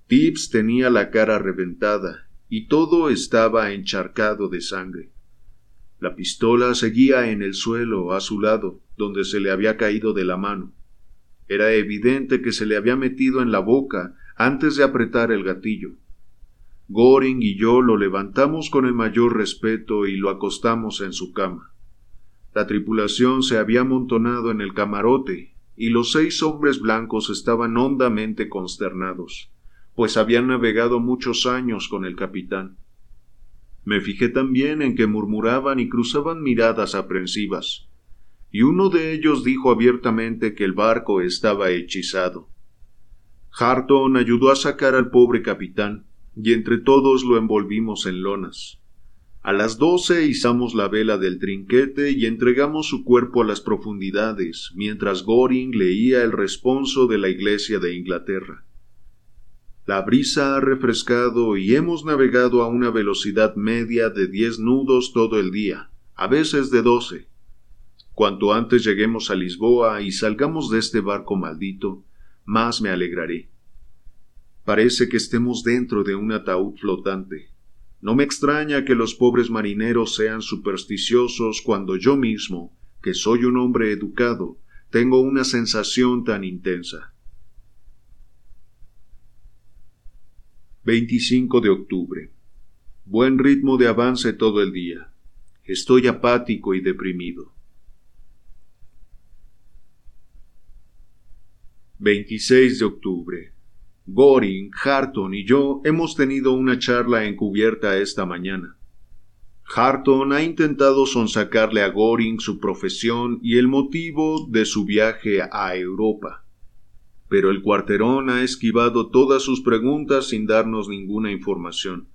Tibbs tenía la cara reventada, y todo estaba encharcado de sangre. La pistola seguía en el suelo a su lado, donde se le había caído de la mano. Era evidente que se le había metido en la boca antes de apretar el gatillo. Goring y yo lo levantamos con el mayor respeto y lo acostamos en su cama. La tripulación se había amontonado en el camarote, y los seis hombres blancos estaban hondamente consternados, pues habían navegado muchos años con el capitán. Me fijé también en que murmuraban y cruzaban miradas aprensivas, y uno de ellos dijo abiertamente que el barco estaba hechizado. Harton ayudó a sacar al pobre capitán, y entre todos lo envolvimos en lonas. A las doce izamos la vela del trinquete y entregamos su cuerpo a las profundidades, mientras Goring leía el responso de la Iglesia de Inglaterra. La brisa ha refrescado y hemos navegado a una velocidad media de diez nudos todo el día, a veces de doce. Cuanto antes lleguemos a Lisboa y salgamos de este barco maldito, más me alegraré. Parece que estemos dentro de un ataúd flotante. No me extraña que los pobres marineros sean supersticiosos cuando yo mismo, que soy un hombre educado, tengo una sensación tan intensa. 25 de octubre. Buen ritmo de avance todo el día. Estoy apático y deprimido. 26 de octubre. Goring, Harton y yo hemos tenido una charla encubierta esta mañana. Harton ha intentado sonsacarle a Goring su profesión y el motivo de su viaje a Europa. Pero el cuarterón ha esquivado todas sus preguntas sin darnos ninguna información.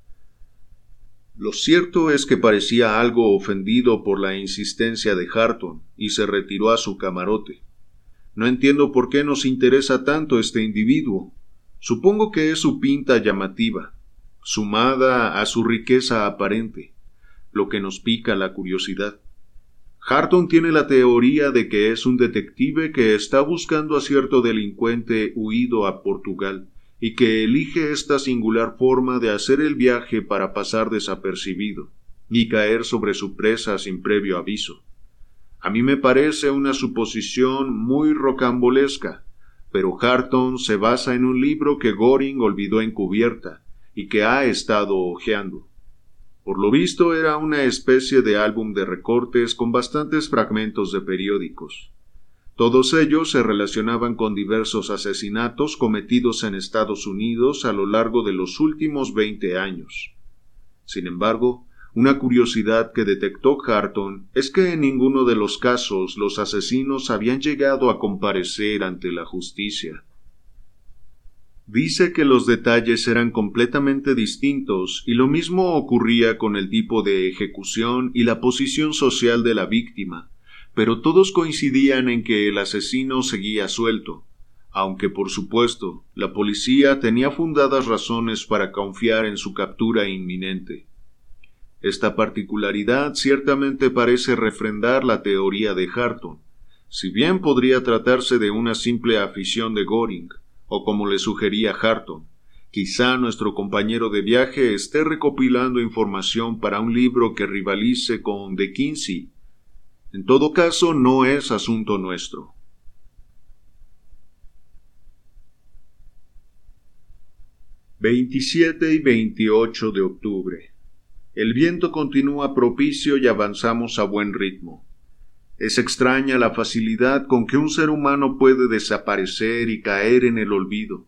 Lo cierto es que parecía algo ofendido por la insistencia de Harton y se retiró a su camarote. No entiendo por qué nos interesa tanto este individuo. Supongo que es su pinta llamativa, sumada a su riqueza aparente lo que nos pica la curiosidad. Harton tiene la teoría de que es un detective que está buscando a cierto delincuente huido a Portugal y que elige esta singular forma de hacer el viaje para pasar desapercibido y caer sobre su presa sin previo aviso. A mí me parece una suposición muy rocambolesca, pero Harton se basa en un libro que Goring olvidó en cubierta y que ha estado hojeando. Por lo visto era una especie de álbum de recortes con bastantes fragmentos de periódicos. Todos ellos se relacionaban con diversos asesinatos cometidos en Estados Unidos a lo largo de los últimos veinte años. Sin embargo, una curiosidad que detectó Harton es que en ninguno de los casos los asesinos habían llegado a comparecer ante la justicia. Dice que los detalles eran completamente distintos y lo mismo ocurría con el tipo de ejecución y la posición social de la víctima, pero todos coincidían en que el asesino seguía suelto, aunque por supuesto la policía tenía fundadas razones para confiar en su captura inminente. Esta particularidad ciertamente parece refrendar la teoría de Harton, si bien podría tratarse de una simple afición de Goring, o como le sugería Harton, quizá nuestro compañero de viaje esté recopilando información para un libro que rivalice con De Kinsey. En todo caso, no es asunto nuestro. 27 y 28 de octubre. El viento continúa propicio y avanzamos a buen ritmo. Es extraña la facilidad con que un ser humano puede desaparecer y caer en el olvido.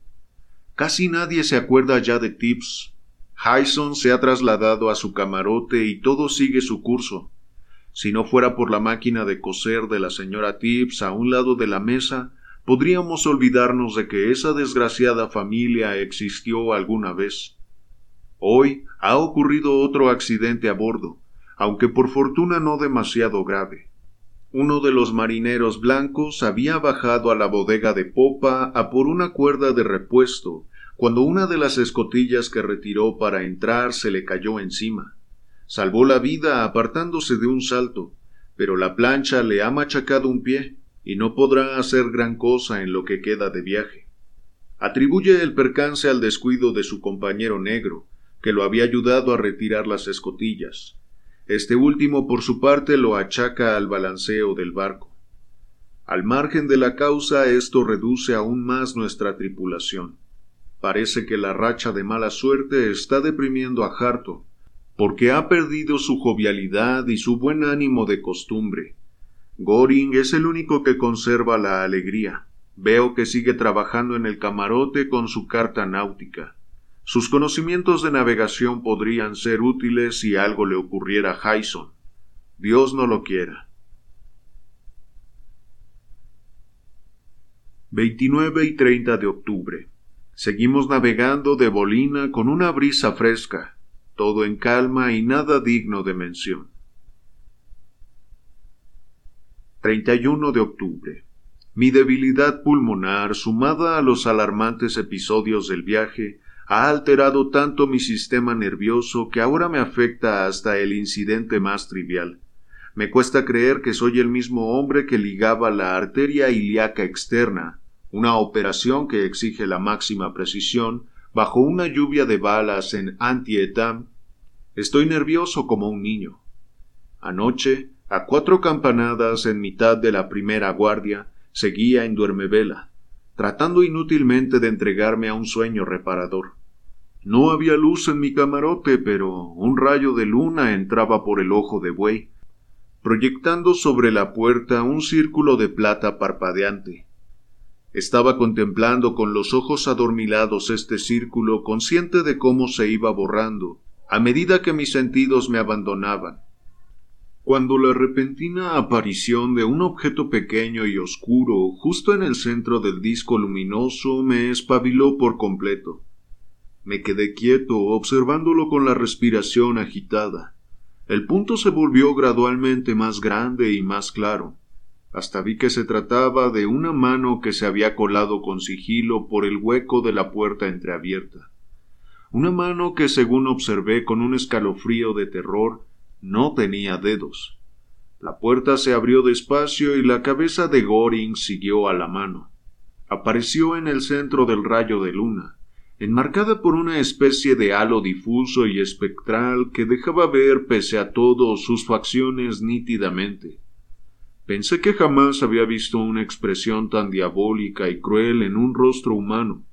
Casi nadie se acuerda ya de Tips. Hyson se ha trasladado a su camarote y todo sigue su curso. Si no fuera por la máquina de coser de la señora Tips a un lado de la mesa, podríamos olvidarnos de que esa desgraciada familia existió alguna vez. Hoy ha ocurrido otro accidente a bordo, aunque por fortuna no demasiado grave. Uno de los marineros blancos había bajado a la bodega de popa a por una cuerda de repuesto, cuando una de las escotillas que retiró para entrar se le cayó encima. Salvó la vida apartándose de un salto, pero la plancha le ha machacado un pie, y no podrá hacer gran cosa en lo que queda de viaje. Atribuye el percance al descuido de su compañero negro, que lo había ayudado a retirar las escotillas. Este último, por su parte, lo achaca al balanceo del barco. Al margen de la causa, esto reduce aún más nuestra tripulación. Parece que la racha de mala suerte está deprimiendo a Harto, porque ha perdido su jovialidad y su buen ánimo de costumbre. Goring es el único que conserva la alegría. Veo que sigue trabajando en el camarote con su carta náutica. Sus conocimientos de navegación podrían ser útiles si algo le ocurriera a Hyson. Dios no lo quiera. 29 y 30 de octubre. Seguimos navegando de bolina con una brisa fresca, todo en calma y nada digno de mención. 31 de octubre. Mi debilidad pulmonar, sumada a los alarmantes episodios del viaje, ha alterado tanto mi sistema nervioso que ahora me afecta hasta el incidente más trivial. Me cuesta creer que soy el mismo hombre que ligaba la arteria ilíaca externa, una operación que exige la máxima precisión, bajo una lluvia de balas en Antietam. Estoy nervioso como un niño. Anoche, a cuatro campanadas en mitad de la primera guardia, seguía en duermevela, tratando inútilmente de entregarme a un sueño reparador. No había luz en mi camarote, pero un rayo de luna entraba por el ojo de buey, proyectando sobre la puerta un círculo de plata parpadeante. Estaba contemplando con los ojos adormilados este círculo, consciente de cómo se iba borrando, a medida que mis sentidos me abandonaban. Cuando la repentina aparición de un objeto pequeño y oscuro justo en el centro del disco luminoso me espabiló por completo. Me quedé quieto observándolo con la respiración agitada. El punto se volvió gradualmente más grande y más claro hasta vi que se trataba de una mano que se había colado con sigilo por el hueco de la puerta entreabierta. Una mano que, según observé con un escalofrío de terror, no tenía dedos. La puerta se abrió despacio y la cabeza de Goring siguió a la mano. Apareció en el centro del rayo de luna, enmarcada por una especie de halo difuso y espectral que dejaba ver pese a todo sus facciones nítidamente. Pensé que jamás había visto una expresión tan diabólica y cruel en un rostro humano.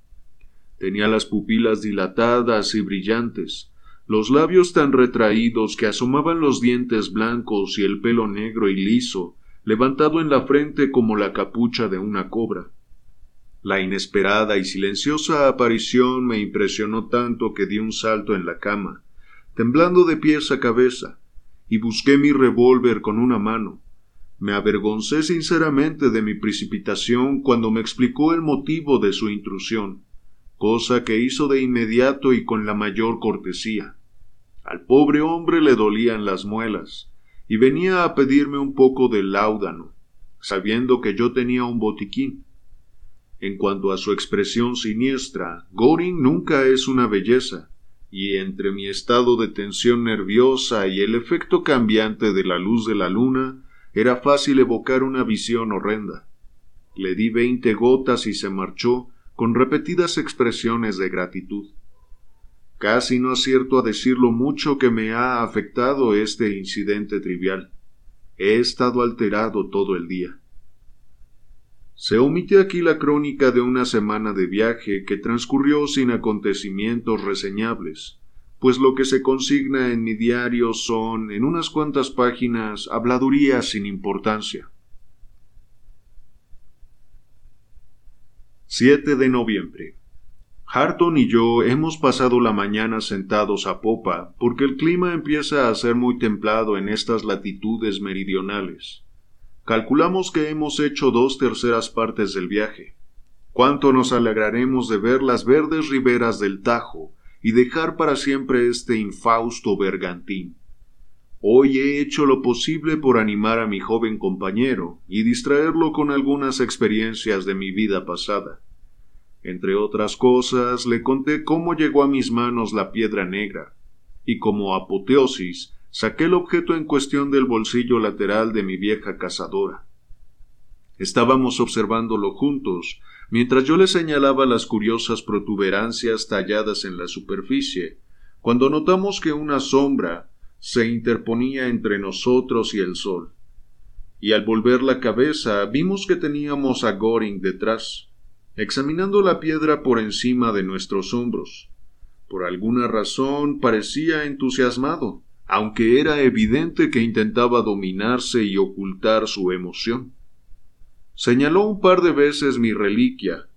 Tenía las pupilas dilatadas y brillantes, los labios tan retraídos que asomaban los dientes blancos y el pelo negro y liso, levantado en la frente como la capucha de una cobra. La inesperada y silenciosa aparición me impresionó tanto que di un salto en la cama, temblando de pies a cabeza, y busqué mi revólver con una mano me avergoncé sinceramente de mi precipitación cuando me explicó el motivo de su intrusión, cosa que hizo de inmediato y con la mayor cortesía. Al pobre hombre le dolían las muelas, y venía a pedirme un poco de láudano, sabiendo que yo tenía un botiquín. En cuanto a su expresión siniestra, Goring nunca es una belleza, y entre mi estado de tensión nerviosa y el efecto cambiante de la luz de la luna, era fácil evocar una visión horrenda. Le di veinte gotas y se marchó con repetidas expresiones de gratitud. Casi no acierto a decir lo mucho que me ha afectado este incidente trivial. He estado alterado todo el día. Se omite aquí la crónica de una semana de viaje que transcurrió sin acontecimientos reseñables, pues lo que se consigna en mi diario son, en unas cuantas páginas, habladurías sin importancia. 7 de noviembre. Harton y yo hemos pasado la mañana sentados a popa porque el clima empieza a ser muy templado en estas latitudes meridionales. Calculamos que hemos hecho dos terceras partes del viaje. Cuánto nos alegraremos de ver las verdes riberas del Tajo, y dejar para siempre este infausto bergantín. Hoy he hecho lo posible por animar a mi joven compañero y distraerlo con algunas experiencias de mi vida pasada. Entre otras cosas, le conté cómo llegó a mis manos la piedra negra, y como apoteosis saqué el objeto en cuestión del bolsillo lateral de mi vieja cazadora. Estábamos observándolo juntos, mientras yo le señalaba las curiosas protuberancias talladas en la superficie, cuando notamos que una sombra se interponía entre nosotros y el sol. Y al volver la cabeza vimos que teníamos a Goring detrás, examinando la piedra por encima de nuestros hombros. Por alguna razón parecía entusiasmado, aunque era evidente que intentaba dominarse y ocultar su emoción. Señaló un par de veces mi reliquia,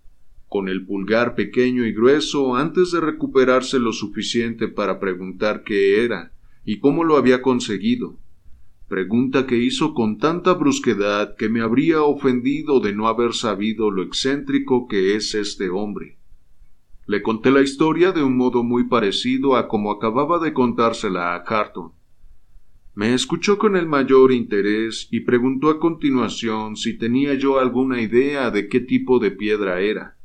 con el pulgar pequeño y grueso antes de recuperarse lo suficiente para preguntar qué era y cómo lo había conseguido. Pregunta que hizo con tanta brusquedad que me habría ofendido de no haber sabido lo excéntrico que es este hombre. Le conté la historia de un modo muy parecido a como acababa de contársela a Carton. Me escuchó con el mayor interés y preguntó a continuación si tenía yo alguna idea de qué tipo de piedra era.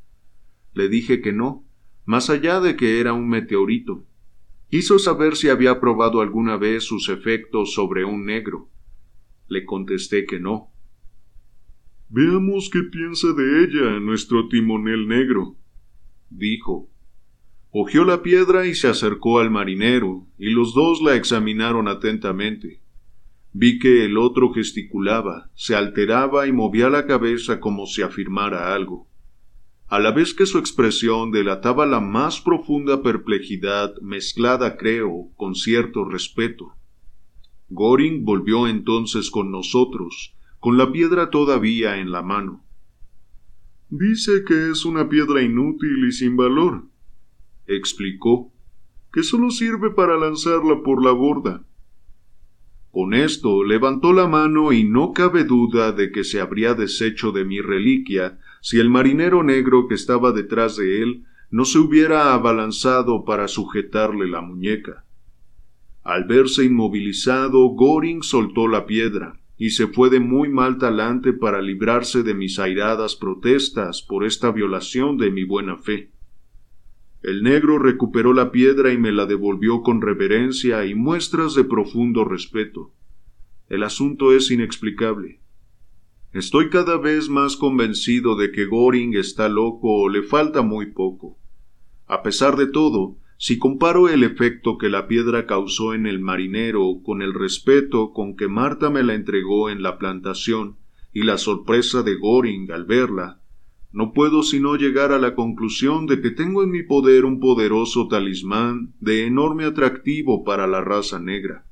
Le dije que no, más allá de que era un meteorito. Quiso saber si había probado alguna vez sus efectos sobre un negro. Le contesté que no. Veamos qué piensa de ella nuestro timonel negro, dijo. Cogió la piedra y se acercó al marinero, y los dos la examinaron atentamente. Vi que el otro gesticulaba, se alteraba y movía la cabeza como si afirmara algo, a la vez que su expresión delataba la más profunda perplejidad mezclada, creo, con cierto respeto. Goring volvió entonces con nosotros, con la piedra todavía en la mano. Dice que es una piedra inútil y sin valor, explicó. que solo sirve para lanzarla por la borda. Con esto levantó la mano y no cabe duda de que se habría deshecho de mi reliquia si el marinero negro que estaba detrás de él no se hubiera abalanzado para sujetarle la muñeca. Al verse inmovilizado, Goring soltó la piedra y se fue de muy mal talante para librarse de mis airadas protestas por esta violación de mi buena fe. El negro recuperó la piedra y me la devolvió con reverencia y muestras de profundo respeto. El asunto es inexplicable. Estoy cada vez más convencido de que Goring está loco o le falta muy poco. A pesar de todo, si comparo el efecto que la piedra causó en el marinero con el respeto con que Marta me la entregó en la plantación y la sorpresa de Goring al verla, no puedo sino llegar a la conclusión de que tengo en mi poder un poderoso talismán de enorme atractivo para la raza negra.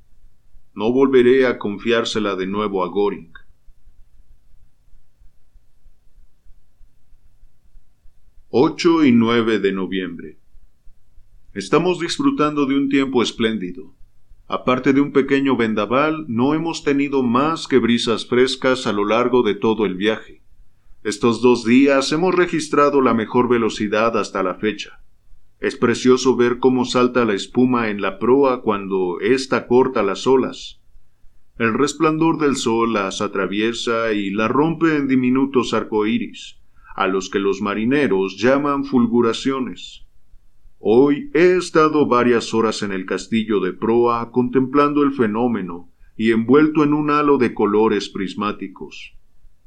No volveré a confiársela de nuevo a Goring. 8 y 9 de noviembre. Estamos disfrutando de un tiempo espléndido. Aparte de un pequeño vendaval, no hemos tenido más que brisas frescas a lo largo de todo el viaje. Estos dos días hemos registrado la mejor velocidad hasta la fecha. Es precioso ver cómo salta la espuma en la proa cuando ésta corta las olas. El resplandor del sol las atraviesa y la rompe en diminutos arcoíris, a los que los marineros llaman fulguraciones. Hoy he estado varias horas en el castillo de proa contemplando el fenómeno y envuelto en un halo de colores prismáticos.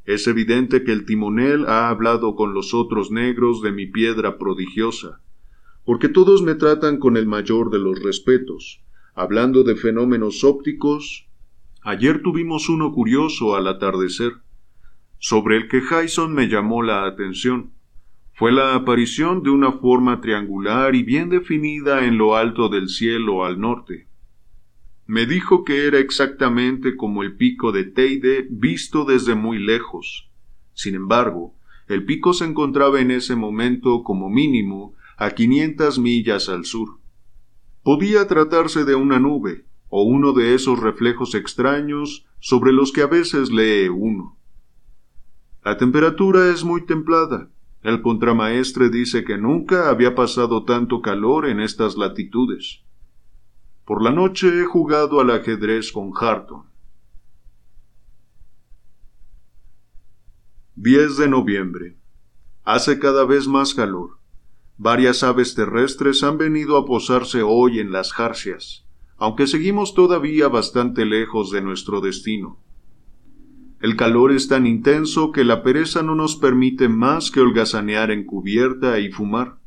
Es evidente que el timonel ha hablado con los otros negros de mi piedra prodigiosa, porque todos me tratan con el mayor de los respetos. Hablando de fenómenos ópticos, ayer tuvimos uno curioso al atardecer, sobre el que Hyson me llamó la atención fue la aparición de una forma triangular y bien definida en lo alto del cielo al norte. Me dijo que era exactamente como el pico de Teide visto desde muy lejos. Sin embargo, el pico se encontraba en ese momento como mínimo a quinientas millas al sur. Podía tratarse de una nube, o uno de esos reflejos extraños sobre los que a veces lee uno. La temperatura es muy templada, el contramaestre dice que nunca había pasado tanto calor en estas latitudes. Por la noche he jugado al ajedrez con Harton. 10 de noviembre. Hace cada vez más calor. Varias aves terrestres han venido a posarse hoy en las jarcias, aunque seguimos todavía bastante lejos de nuestro destino. El calor es tan intenso que la pereza no nos permite más que holgazanear en cubierta y fumar.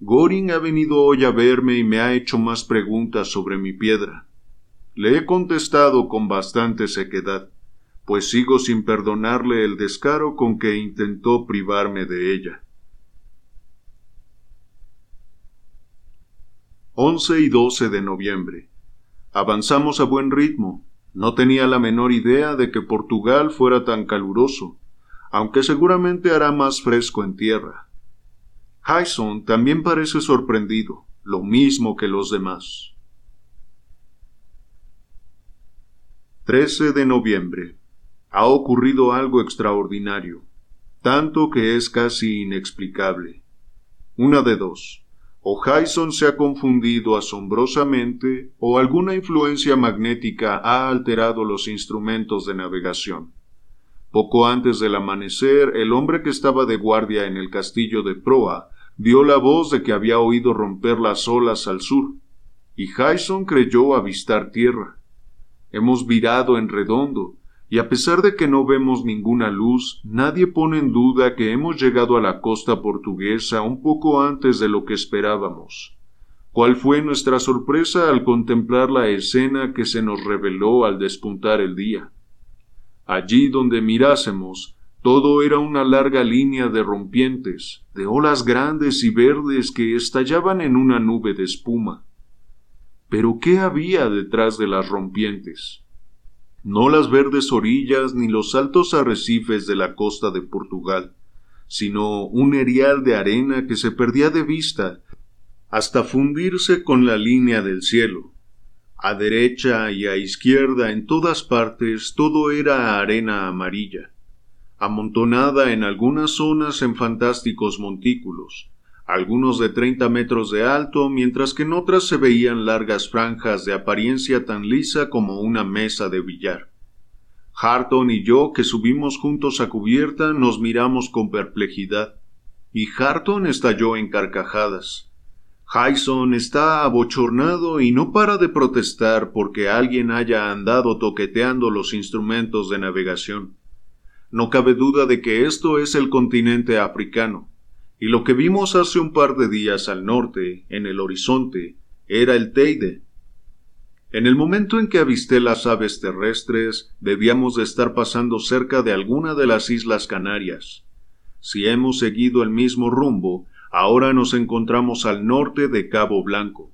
Goring ha venido hoy a verme y me ha hecho más preguntas sobre mi piedra. Le he contestado con bastante sequedad, pues sigo sin perdonarle el descaro con que intentó privarme de ella. 11 y 12 de noviembre. Avanzamos a buen ritmo, no tenía la menor idea de que Portugal fuera tan caluroso, aunque seguramente hará más fresco en tierra. Hyson también parece sorprendido, lo mismo que los demás. 13 de noviembre. Ha ocurrido algo extraordinario, tanto que es casi inexplicable. Una de dos o Hyson se ha confundido asombrosamente o alguna influencia magnética ha alterado los instrumentos de navegación. Poco antes del amanecer, el hombre que estaba de guardia en el castillo de proa dio la voz de que había oído romper las olas al sur, y Hyson creyó avistar tierra. Hemos virado en redondo, y a pesar de que no vemos ninguna luz, nadie pone en duda que hemos llegado a la costa portuguesa un poco antes de lo que esperábamos. ¿Cuál fue nuestra sorpresa al contemplar la escena que se nos reveló al despuntar el día? Allí donde mirásemos, todo era una larga línea de rompientes, de olas grandes y verdes que estallaban en una nube de espuma. Pero ¿qué había detrás de las rompientes? No las verdes orillas ni los altos arrecifes de la costa de Portugal, sino un erial de arena que se perdía de vista hasta fundirse con la línea del cielo. A derecha y a izquierda en todas partes todo era arena amarilla, amontonada en algunas zonas en fantásticos montículos, algunos de treinta metros de alto, mientras que en otras se veían largas franjas de apariencia tan lisa como una mesa de billar. Harton y yo, que subimos juntos a cubierta, nos miramos con perplejidad, y Harton estalló en carcajadas. Hyson está abochornado y no para de protestar porque alguien haya andado toqueteando los instrumentos de navegación. No cabe duda de que esto es el continente africano, y lo que vimos hace un par de días al norte, en el horizonte, era el Teide. En el momento en que avisté las aves terrestres, debíamos de estar pasando cerca de alguna de las Islas Canarias. Si hemos seguido el mismo rumbo, ahora nos encontramos al norte de Cabo Blanco,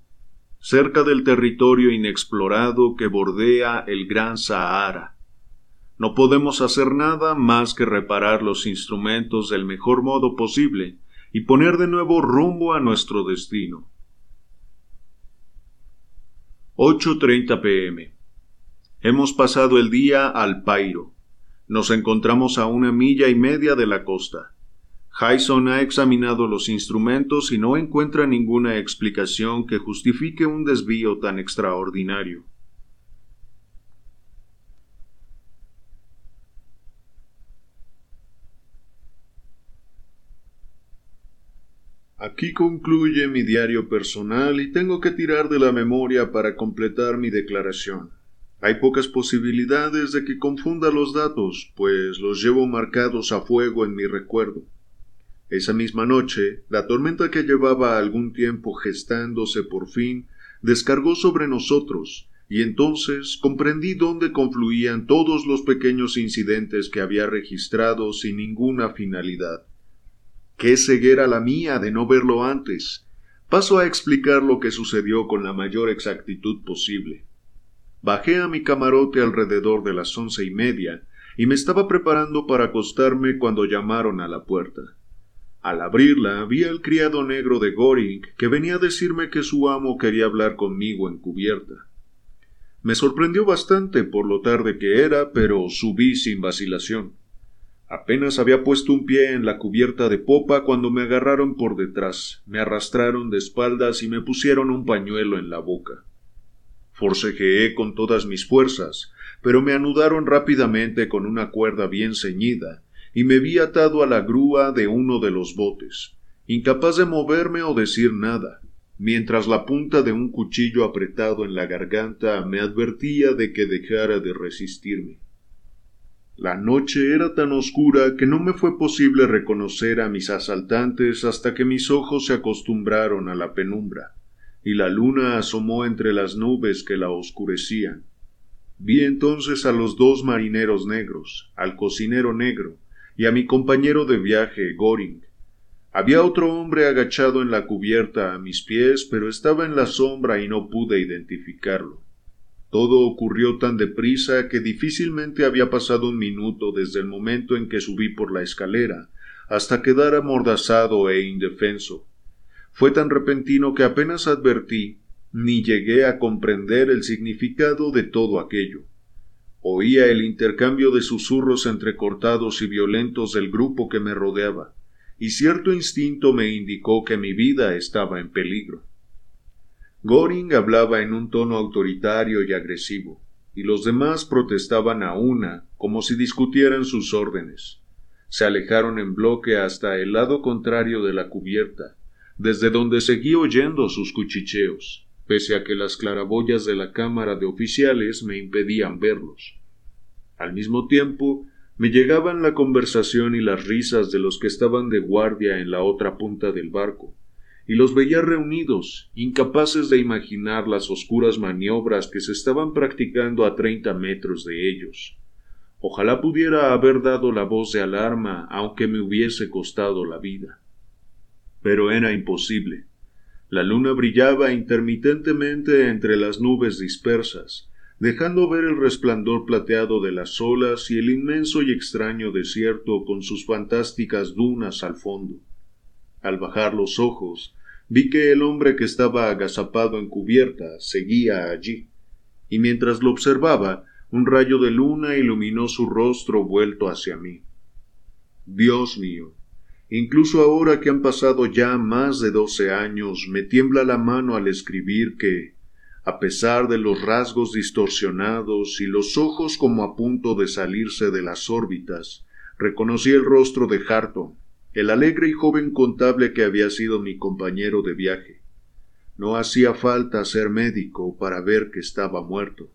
cerca del territorio inexplorado que bordea el Gran Sahara. No podemos hacer nada más que reparar los instrumentos del mejor modo posible y poner de nuevo rumbo a nuestro destino. 8.30 pm. Hemos pasado el día al Pairo. Nos encontramos a una milla y media de la costa. Hyson ha examinado los instrumentos y no encuentra ninguna explicación que justifique un desvío tan extraordinario. Aquí concluye mi diario personal y tengo que tirar de la memoria para completar mi declaración. Hay pocas posibilidades de que confunda los datos, pues los llevo marcados a fuego en mi recuerdo. Esa misma noche, la tormenta que llevaba algún tiempo gestándose por fin descargó sobre nosotros, y entonces comprendí dónde confluían todos los pequeños incidentes que había registrado sin ninguna finalidad. Qué ceguera la mía de no verlo antes. Paso a explicar lo que sucedió con la mayor exactitud posible. Bajé a mi camarote alrededor de las once y media y me estaba preparando para acostarme cuando llamaron a la puerta. Al abrirla vi al criado negro de Goring que venía a decirme que su amo quería hablar conmigo en cubierta. Me sorprendió bastante por lo tarde que era, pero subí sin vacilación. Apenas había puesto un pie en la cubierta de popa cuando me agarraron por detrás, me arrastraron de espaldas y me pusieron un pañuelo en la boca. Forcejeé con todas mis fuerzas, pero me anudaron rápidamente con una cuerda bien ceñida, y me vi atado a la grúa de uno de los botes, incapaz de moverme o decir nada, mientras la punta de un cuchillo apretado en la garganta me advertía de que dejara de resistirme. La noche era tan oscura que no me fue posible reconocer a mis asaltantes hasta que mis ojos se acostumbraron a la penumbra, y la luna asomó entre las nubes que la oscurecían. Vi entonces a los dos marineros negros, al cocinero negro, y a mi compañero de viaje, Goring. Había otro hombre agachado en la cubierta a mis pies, pero estaba en la sombra y no pude identificarlo. Todo ocurrió tan deprisa que difícilmente había pasado un minuto desde el momento en que subí por la escalera hasta quedar amordazado e indefenso. Fue tan repentino que apenas advertí ni llegué a comprender el significado de todo aquello. Oía el intercambio de susurros entrecortados y violentos del grupo que me rodeaba, y cierto instinto me indicó que mi vida estaba en peligro. Goring hablaba en un tono autoritario y agresivo, y los demás protestaban a una, como si discutieran sus órdenes. Se alejaron en bloque hasta el lado contrario de la cubierta, desde donde seguí oyendo sus cuchicheos, pese a que las claraboyas de la cámara de oficiales me impedían verlos. Al mismo tiempo, me llegaban la conversación y las risas de los que estaban de guardia en la otra punta del barco, y los veía reunidos, incapaces de imaginar las oscuras maniobras que se estaban practicando a treinta metros de ellos. Ojalá pudiera haber dado la voz de alarma, aunque me hubiese costado la vida. Pero era imposible. La luna brillaba intermitentemente entre las nubes dispersas, dejando ver el resplandor plateado de las olas y el inmenso y extraño desierto con sus fantásticas dunas al fondo. Al bajar los ojos, vi que el hombre que estaba agazapado en cubierta seguía allí, y mientras lo observaba, un rayo de luna iluminó su rostro vuelto hacia mí. Dios mío, incluso ahora que han pasado ya más de doce años, me tiembla la mano al escribir que, a pesar de los rasgos distorsionados y los ojos como a punto de salirse de las órbitas, reconocí el rostro de Harton, el alegre y joven contable que había sido mi compañero de viaje. No hacía falta ser médico para ver que estaba muerto,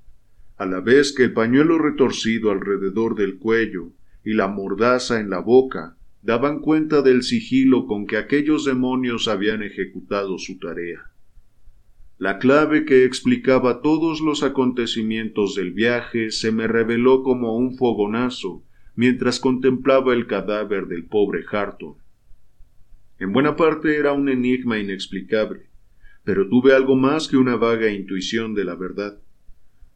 a la vez que el pañuelo retorcido alrededor del cuello y la mordaza en la boca daban cuenta del sigilo con que aquellos demonios habían ejecutado su tarea. La clave que explicaba todos los acontecimientos del viaje se me reveló como un fogonazo mientras contemplaba el cadáver del pobre Harton. En buena parte era un enigma inexplicable, pero tuve algo más que una vaga intuición de la verdad.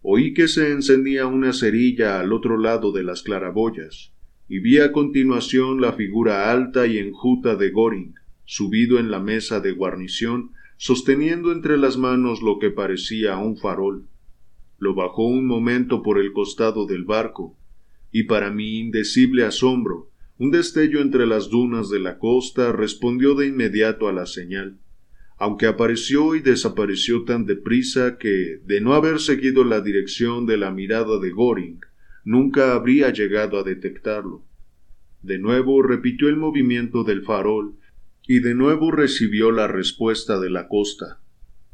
Oí que se encendía una cerilla al otro lado de las claraboyas, y vi a continuación la figura alta y enjuta de Goring, subido en la mesa de guarnición, sosteniendo entre las manos lo que parecía un farol. Lo bajó un momento por el costado del barco, y para mi indecible asombro, un destello entre las dunas de la costa respondió de inmediato a la señal, aunque apareció y desapareció tan deprisa que, de no haber seguido la dirección de la mirada de Goring, nunca habría llegado a detectarlo. De nuevo repitió el movimiento del farol, y de nuevo recibió la respuesta de la costa.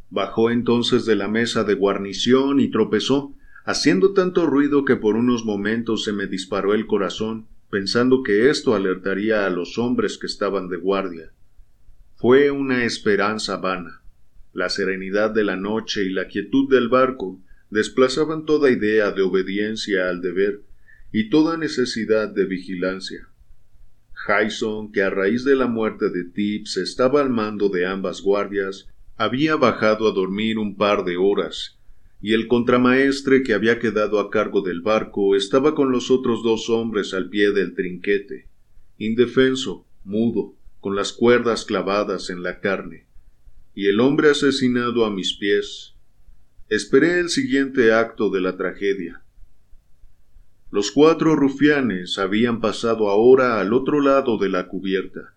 Bajó entonces de la mesa de guarnición y tropezó, haciendo tanto ruido que por unos momentos se me disparó el corazón, pensando que esto alertaría a los hombres que estaban de guardia. Fue una esperanza vana. La serenidad de la noche y la quietud del barco desplazaban toda idea de obediencia al deber y toda necesidad de vigilancia. Hyson, que a raíz de la muerte de Tips estaba al mando de ambas guardias, había bajado a dormir un par de horas y el contramaestre que había quedado a cargo del barco estaba con los otros dos hombres al pie del trinquete, indefenso, mudo, con las cuerdas clavadas en la carne, y el hombre asesinado a mis pies. Esperé el siguiente acto de la tragedia. Los cuatro rufianes habían pasado ahora al otro lado de la cubierta.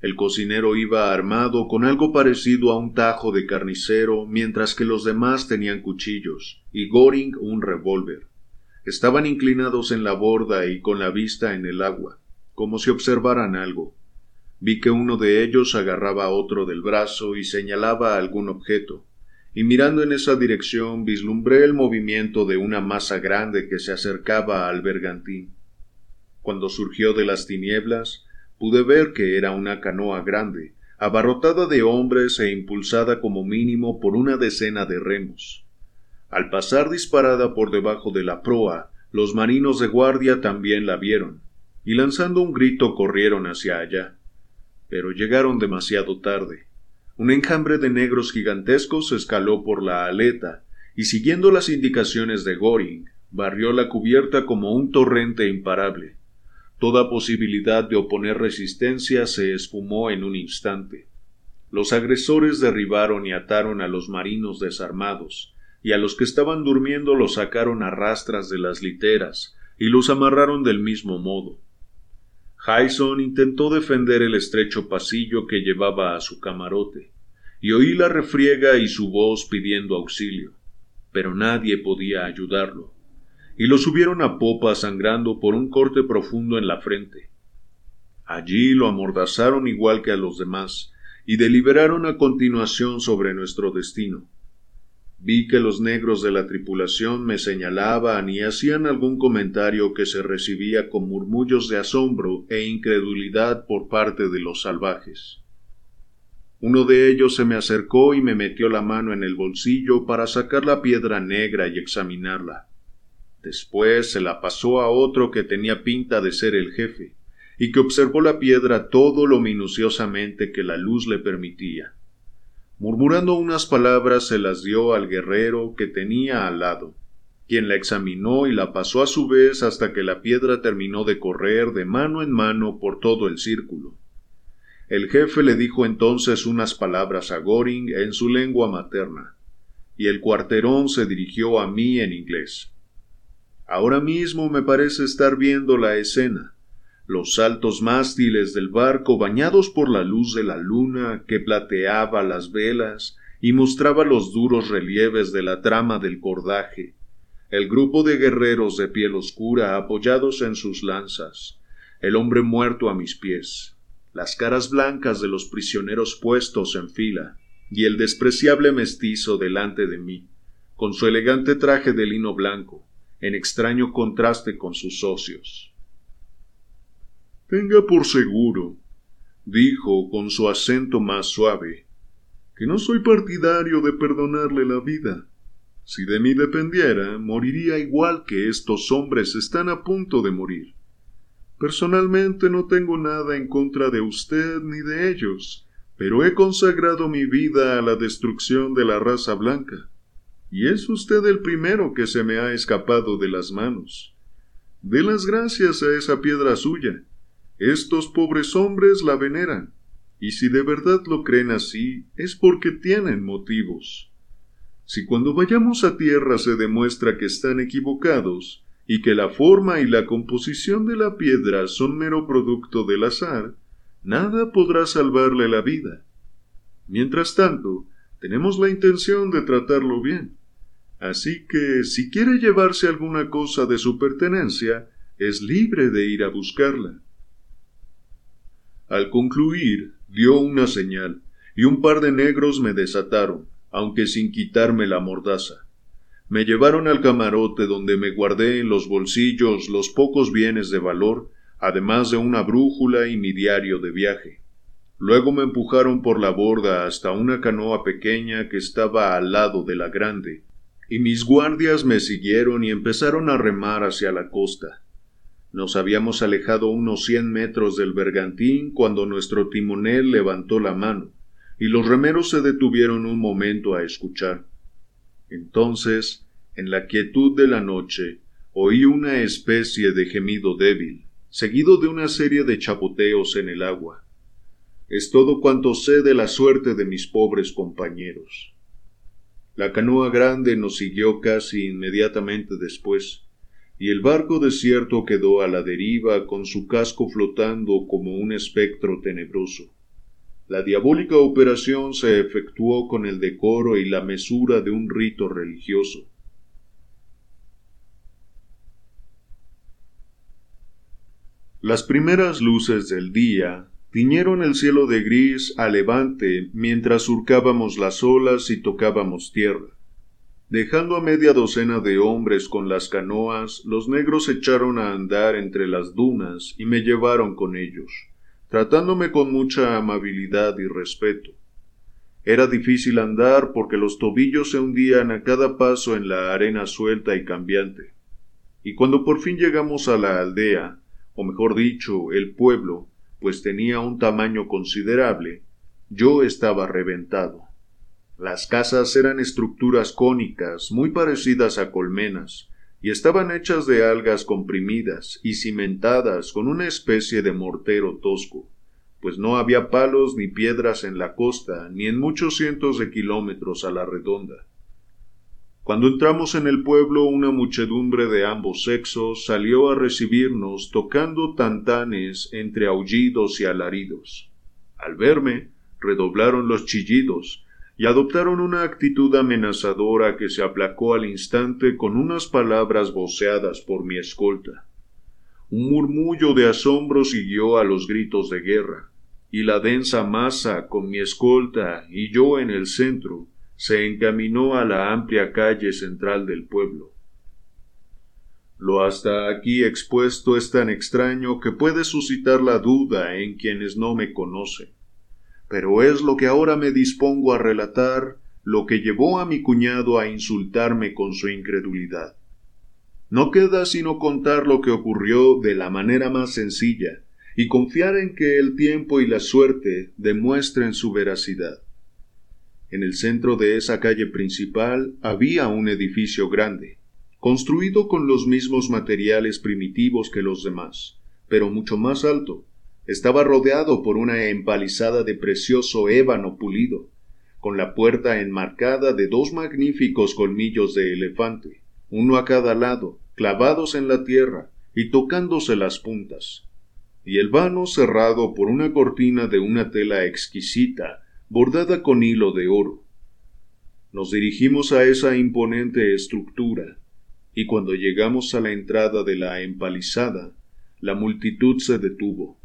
El cocinero iba armado con algo parecido a un tajo de carnicero, mientras que los demás tenían cuchillos, y Goring un revólver. Estaban inclinados en la borda y con la vista en el agua, como si observaran algo. Vi que uno de ellos agarraba a otro del brazo y señalaba algún objeto, y mirando en esa dirección vislumbré el movimiento de una masa grande que se acercaba al bergantín. Cuando surgió de las tinieblas, pude ver que era una canoa grande, abarrotada de hombres e impulsada como mínimo por una decena de remos. Al pasar disparada por debajo de la proa, los marinos de guardia también la vieron, y lanzando un grito corrieron hacia allá. Pero llegaron demasiado tarde. Un enjambre de negros gigantescos escaló por la aleta, y siguiendo las indicaciones de Goring, barrió la cubierta como un torrente imparable. Toda posibilidad de oponer resistencia se esfumó en un instante. Los agresores derribaron y ataron a los marinos desarmados, y a los que estaban durmiendo los sacaron a rastras de las literas, y los amarraron del mismo modo. Hyson intentó defender el estrecho pasillo que llevaba a su camarote, y oí la refriega y su voz pidiendo auxilio, pero nadie podía ayudarlo y lo subieron a popa sangrando por un corte profundo en la frente. Allí lo amordazaron igual que a los demás, y deliberaron a continuación sobre nuestro destino. Vi que los negros de la tripulación me señalaban y hacían algún comentario que se recibía con murmullos de asombro e incredulidad por parte de los salvajes. Uno de ellos se me acercó y me metió la mano en el bolsillo para sacar la piedra negra y examinarla. Después se la pasó a otro que tenía pinta de ser el jefe, y que observó la piedra todo lo minuciosamente que la luz le permitía. Murmurando unas palabras se las dio al guerrero que tenía al lado, quien la examinó y la pasó a su vez hasta que la piedra terminó de correr de mano en mano por todo el círculo. El jefe le dijo entonces unas palabras a Goring en su lengua materna, y el cuarterón se dirigió a mí en inglés. Ahora mismo me parece estar viendo la escena, los altos mástiles del barco bañados por la luz de la luna que plateaba las velas y mostraba los duros relieves de la trama del cordaje, el grupo de guerreros de piel oscura apoyados en sus lanzas, el hombre muerto a mis pies, las caras blancas de los prisioneros puestos en fila, y el despreciable mestizo delante de mí, con su elegante traje de lino blanco, en extraño contraste con sus socios. Tenga por seguro, dijo con su acento más suave, que no soy partidario de perdonarle la vida. Si de mí dependiera, moriría igual que estos hombres están a punto de morir. Personalmente no tengo nada en contra de usted ni de ellos, pero he consagrado mi vida a la destrucción de la raza blanca y es usted el primero que se me ha escapado de las manos. Dé las gracias a esa piedra suya. Estos pobres hombres la veneran, y si de verdad lo creen así, es porque tienen motivos. Si cuando vayamos a tierra se demuestra que están equivocados, y que la forma y la composición de la piedra son mero producto del azar, nada podrá salvarle la vida. Mientras tanto, tenemos la intención de tratarlo bien. Así que si quiere llevarse alguna cosa de su pertenencia, es libre de ir a buscarla. Al concluir, dio una señal, y un par de negros me desataron, aunque sin quitarme la mordaza. Me llevaron al camarote donde me guardé en los bolsillos los pocos bienes de valor, además de una brújula y mi diario de viaje. Luego me empujaron por la borda hasta una canoa pequeña que estaba al lado de la grande, y mis guardias me siguieron y empezaron a remar hacia la costa. Nos habíamos alejado unos cien metros del bergantín cuando nuestro timonel levantó la mano, y los remeros se detuvieron un momento a escuchar. Entonces, en la quietud de la noche, oí una especie de gemido débil, seguido de una serie de chapoteos en el agua. Es todo cuanto sé de la suerte de mis pobres compañeros. La canoa grande nos siguió casi inmediatamente después, y el barco desierto quedó a la deriva con su casco flotando como un espectro tenebroso. La diabólica operación se efectuó con el decoro y la mesura de un rito religioso. Las primeras luces del día tiñeron el cielo de gris a levante mientras surcábamos las olas y tocábamos tierra. Dejando a media docena de hombres con las canoas, los negros echaron a andar entre las dunas y me llevaron con ellos, tratándome con mucha amabilidad y respeto. Era difícil andar porque los tobillos se hundían a cada paso en la arena suelta y cambiante. Y cuando por fin llegamos a la aldea, o mejor dicho, el pueblo, pues tenía un tamaño considerable, yo estaba reventado. Las casas eran estructuras cónicas muy parecidas a colmenas, y estaban hechas de algas comprimidas y cimentadas con una especie de mortero tosco, pues no había palos ni piedras en la costa ni en muchos cientos de kilómetros a la redonda. Cuando entramos en el pueblo una muchedumbre de ambos sexos salió a recibirnos tocando tantanes entre aullidos y alaridos. Al verme, redoblaron los chillidos y adoptaron una actitud amenazadora que se aplacó al instante con unas palabras voceadas por mi escolta. Un murmullo de asombro siguió a los gritos de guerra, y la densa masa con mi escolta y yo en el centro se encaminó a la amplia calle central del pueblo. Lo hasta aquí expuesto es tan extraño que puede suscitar la duda en quienes no me conocen. Pero es lo que ahora me dispongo a relatar lo que llevó a mi cuñado a insultarme con su incredulidad. No queda sino contar lo que ocurrió de la manera más sencilla y confiar en que el tiempo y la suerte demuestren su veracidad. En el centro de esa calle principal había un edificio grande, construido con los mismos materiales primitivos que los demás, pero mucho más alto, Estaba rodeado por una empalizada de precioso ébano pulido, con la puerta enmarcada de dos magníficos colmillos de elefante, uno a cada lado, clavados en la tierra y tocándose las puntas, y el vano cerrado por una cortina de una tela exquisita, bordada con hilo de oro. Nos dirigimos a esa imponente estructura, y cuando llegamos a la entrada de la empalizada, la multitud se detuvo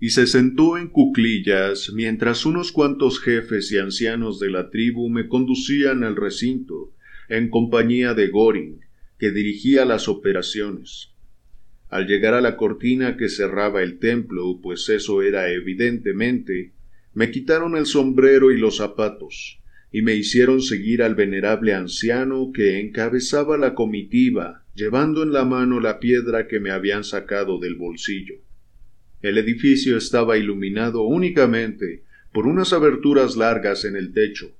y se sentó en cuclillas mientras unos cuantos jefes y ancianos de la tribu me conducían al recinto en compañía de Goring, que dirigía las operaciones. Al llegar a la cortina que cerraba el templo, pues eso era evidentemente, me quitaron el sombrero y los zapatos, y me hicieron seguir al venerable anciano que encabezaba la comitiva, llevando en la mano la piedra que me habían sacado del bolsillo. El edificio estaba iluminado únicamente por unas aberturas largas en el techo,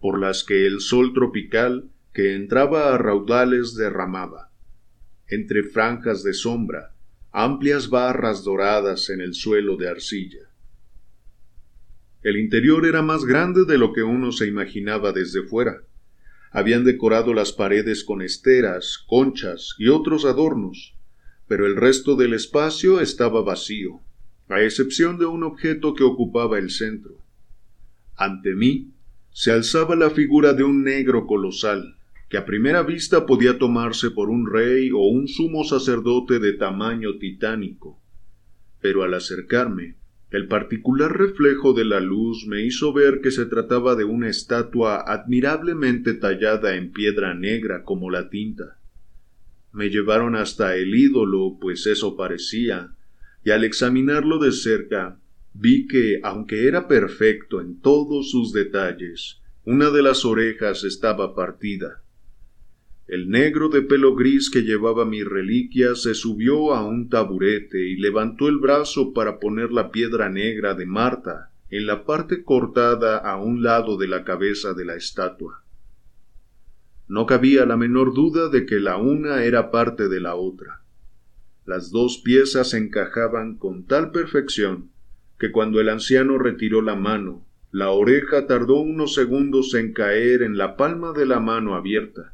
por las que el sol tropical que entraba a raudales derramaba, entre franjas de sombra, amplias barras doradas en el suelo de arcilla. El interior era más grande de lo que uno se imaginaba desde fuera. Habían decorado las paredes con esteras, conchas y otros adornos, pero el resto del espacio estaba vacío, a excepción de un objeto que ocupaba el centro. Ante mí se alzaba la figura de un negro colosal, que a primera vista podía tomarse por un rey o un sumo sacerdote de tamaño titánico. Pero al acercarme, el particular reflejo de la luz me hizo ver que se trataba de una estatua admirablemente tallada en piedra negra como la tinta. Me llevaron hasta el ídolo, pues eso parecía, y al examinarlo de cerca, vi que, aunque era perfecto en todos sus detalles, una de las orejas estaba partida. El negro de pelo gris que llevaba mi reliquia se subió a un taburete y levantó el brazo para poner la piedra negra de Marta en la parte cortada a un lado de la cabeza de la estatua. No cabía la menor duda de que la una era parte de la otra. Las dos piezas encajaban con tal perfección que cuando el anciano retiró la mano, la oreja tardó unos segundos en caer en la palma de la mano abierta.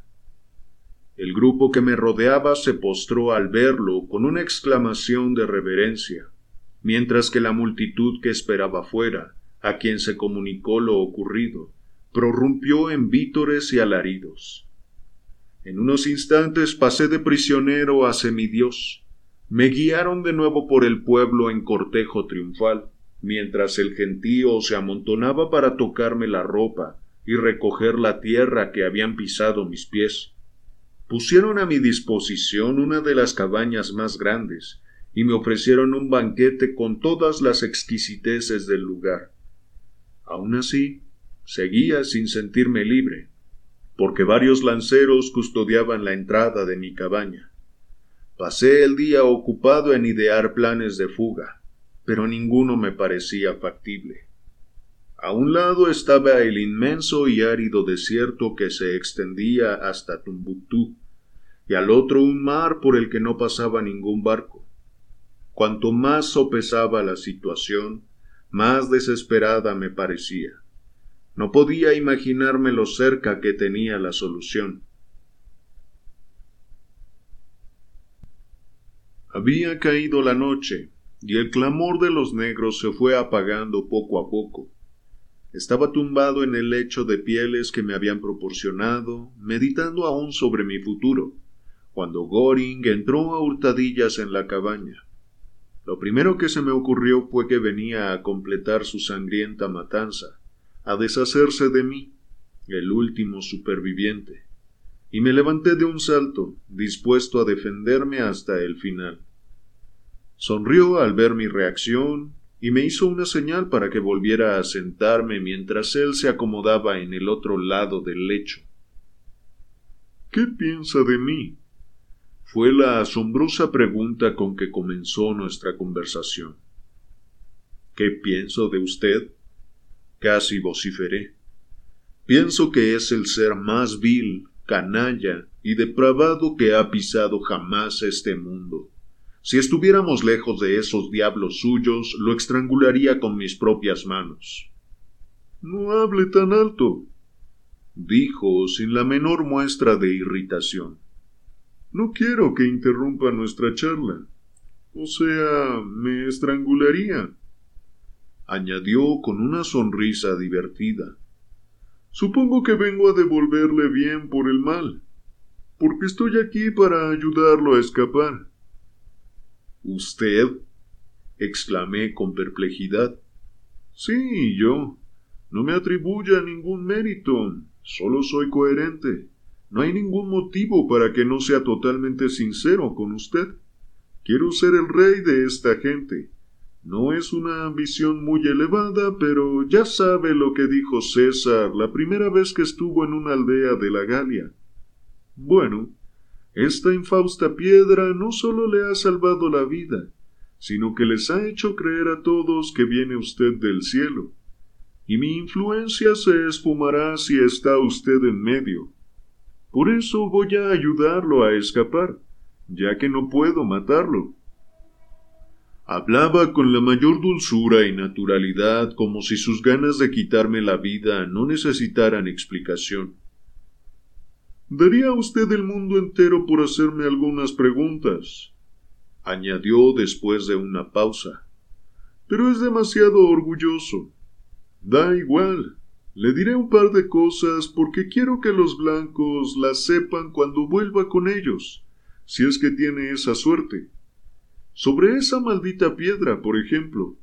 El grupo que me rodeaba se postró al verlo con una exclamación de reverencia, mientras que la multitud que esperaba fuera, a quien se comunicó lo ocurrido, prorrumpió en vítores y alaridos. En unos instantes pasé de prisionero a semidios. Me guiaron de nuevo por el pueblo en cortejo triunfal, mientras el gentío se amontonaba para tocarme la ropa y recoger la tierra que habían pisado mis pies. Pusieron a mi disposición una de las cabañas más grandes, y me ofrecieron un banquete con todas las exquisiteces del lugar. Aun así, Seguía sin sentirme libre, porque varios lanceros custodiaban la entrada de mi cabaña. Pasé el día ocupado en idear planes de fuga, pero ninguno me parecía factible. A un lado estaba el inmenso y árido desierto que se extendía hasta Tumbuctú, y al otro un mar por el que no pasaba ningún barco. Cuanto más sopesaba la situación, más desesperada me parecía. No podía imaginarme lo cerca que tenía la solución. Había caído la noche, y el clamor de los negros se fue apagando poco a poco. Estaba tumbado en el lecho de pieles que me habían proporcionado, meditando aún sobre mi futuro, cuando Goring entró a hurtadillas en la cabaña. Lo primero que se me ocurrió fue que venía a completar su sangrienta matanza a deshacerse de mí, el último superviviente, y me levanté de un salto, dispuesto a defenderme hasta el final. Sonrió al ver mi reacción y me hizo una señal para que volviera a sentarme mientras él se acomodaba en el otro lado del lecho. ¿Qué piensa de mí? fue la asombrosa pregunta con que comenzó nuestra conversación. ¿Qué pienso de usted? casi vociferé. Pienso que es el ser más vil, canalla y depravado que ha pisado jamás este mundo, Si estuviéramos lejos de esos diablos suyos, lo estrangularía con mis propias manos. No hable tan alto, dijo sin la menor muestra de irritación. No quiero que interrumpa nuestra charla. O sea, me estrangularía, añadió con una sonrisa divertida. Supongo que vengo a devolverle bien por el mal, porque estoy aquí para ayudarlo a escapar. ¿Usted? exclamé con perplejidad. Sí, yo. No me atribuya ningún mérito, solo soy coherente. No hay ningún motivo para que no sea totalmente sincero con usted. Quiero ser el rey de esta gente. No es una ambición muy elevada, pero ya sabe lo que dijo César la primera vez que estuvo en una aldea de la Galia. Bueno, esta infausta piedra no solo le ha salvado la vida, sino que les ha hecho creer a todos que viene usted del cielo. Y mi influencia se esfumará si está usted en medio. Por eso voy a ayudarlo a escapar, ya que no puedo matarlo. Hablaba con la mayor dulzura y naturalidad como si sus ganas de quitarme la vida no necesitaran explicación. Daría usted el mundo entero por hacerme algunas preguntas, añadió después de una pausa. Pero es demasiado orgulloso. Da igual. Le diré un par de cosas porque quiero que los blancos las sepan cuando vuelva con ellos, si es que tiene esa suerte. Sobre esa maldita piedra, por ejemplo.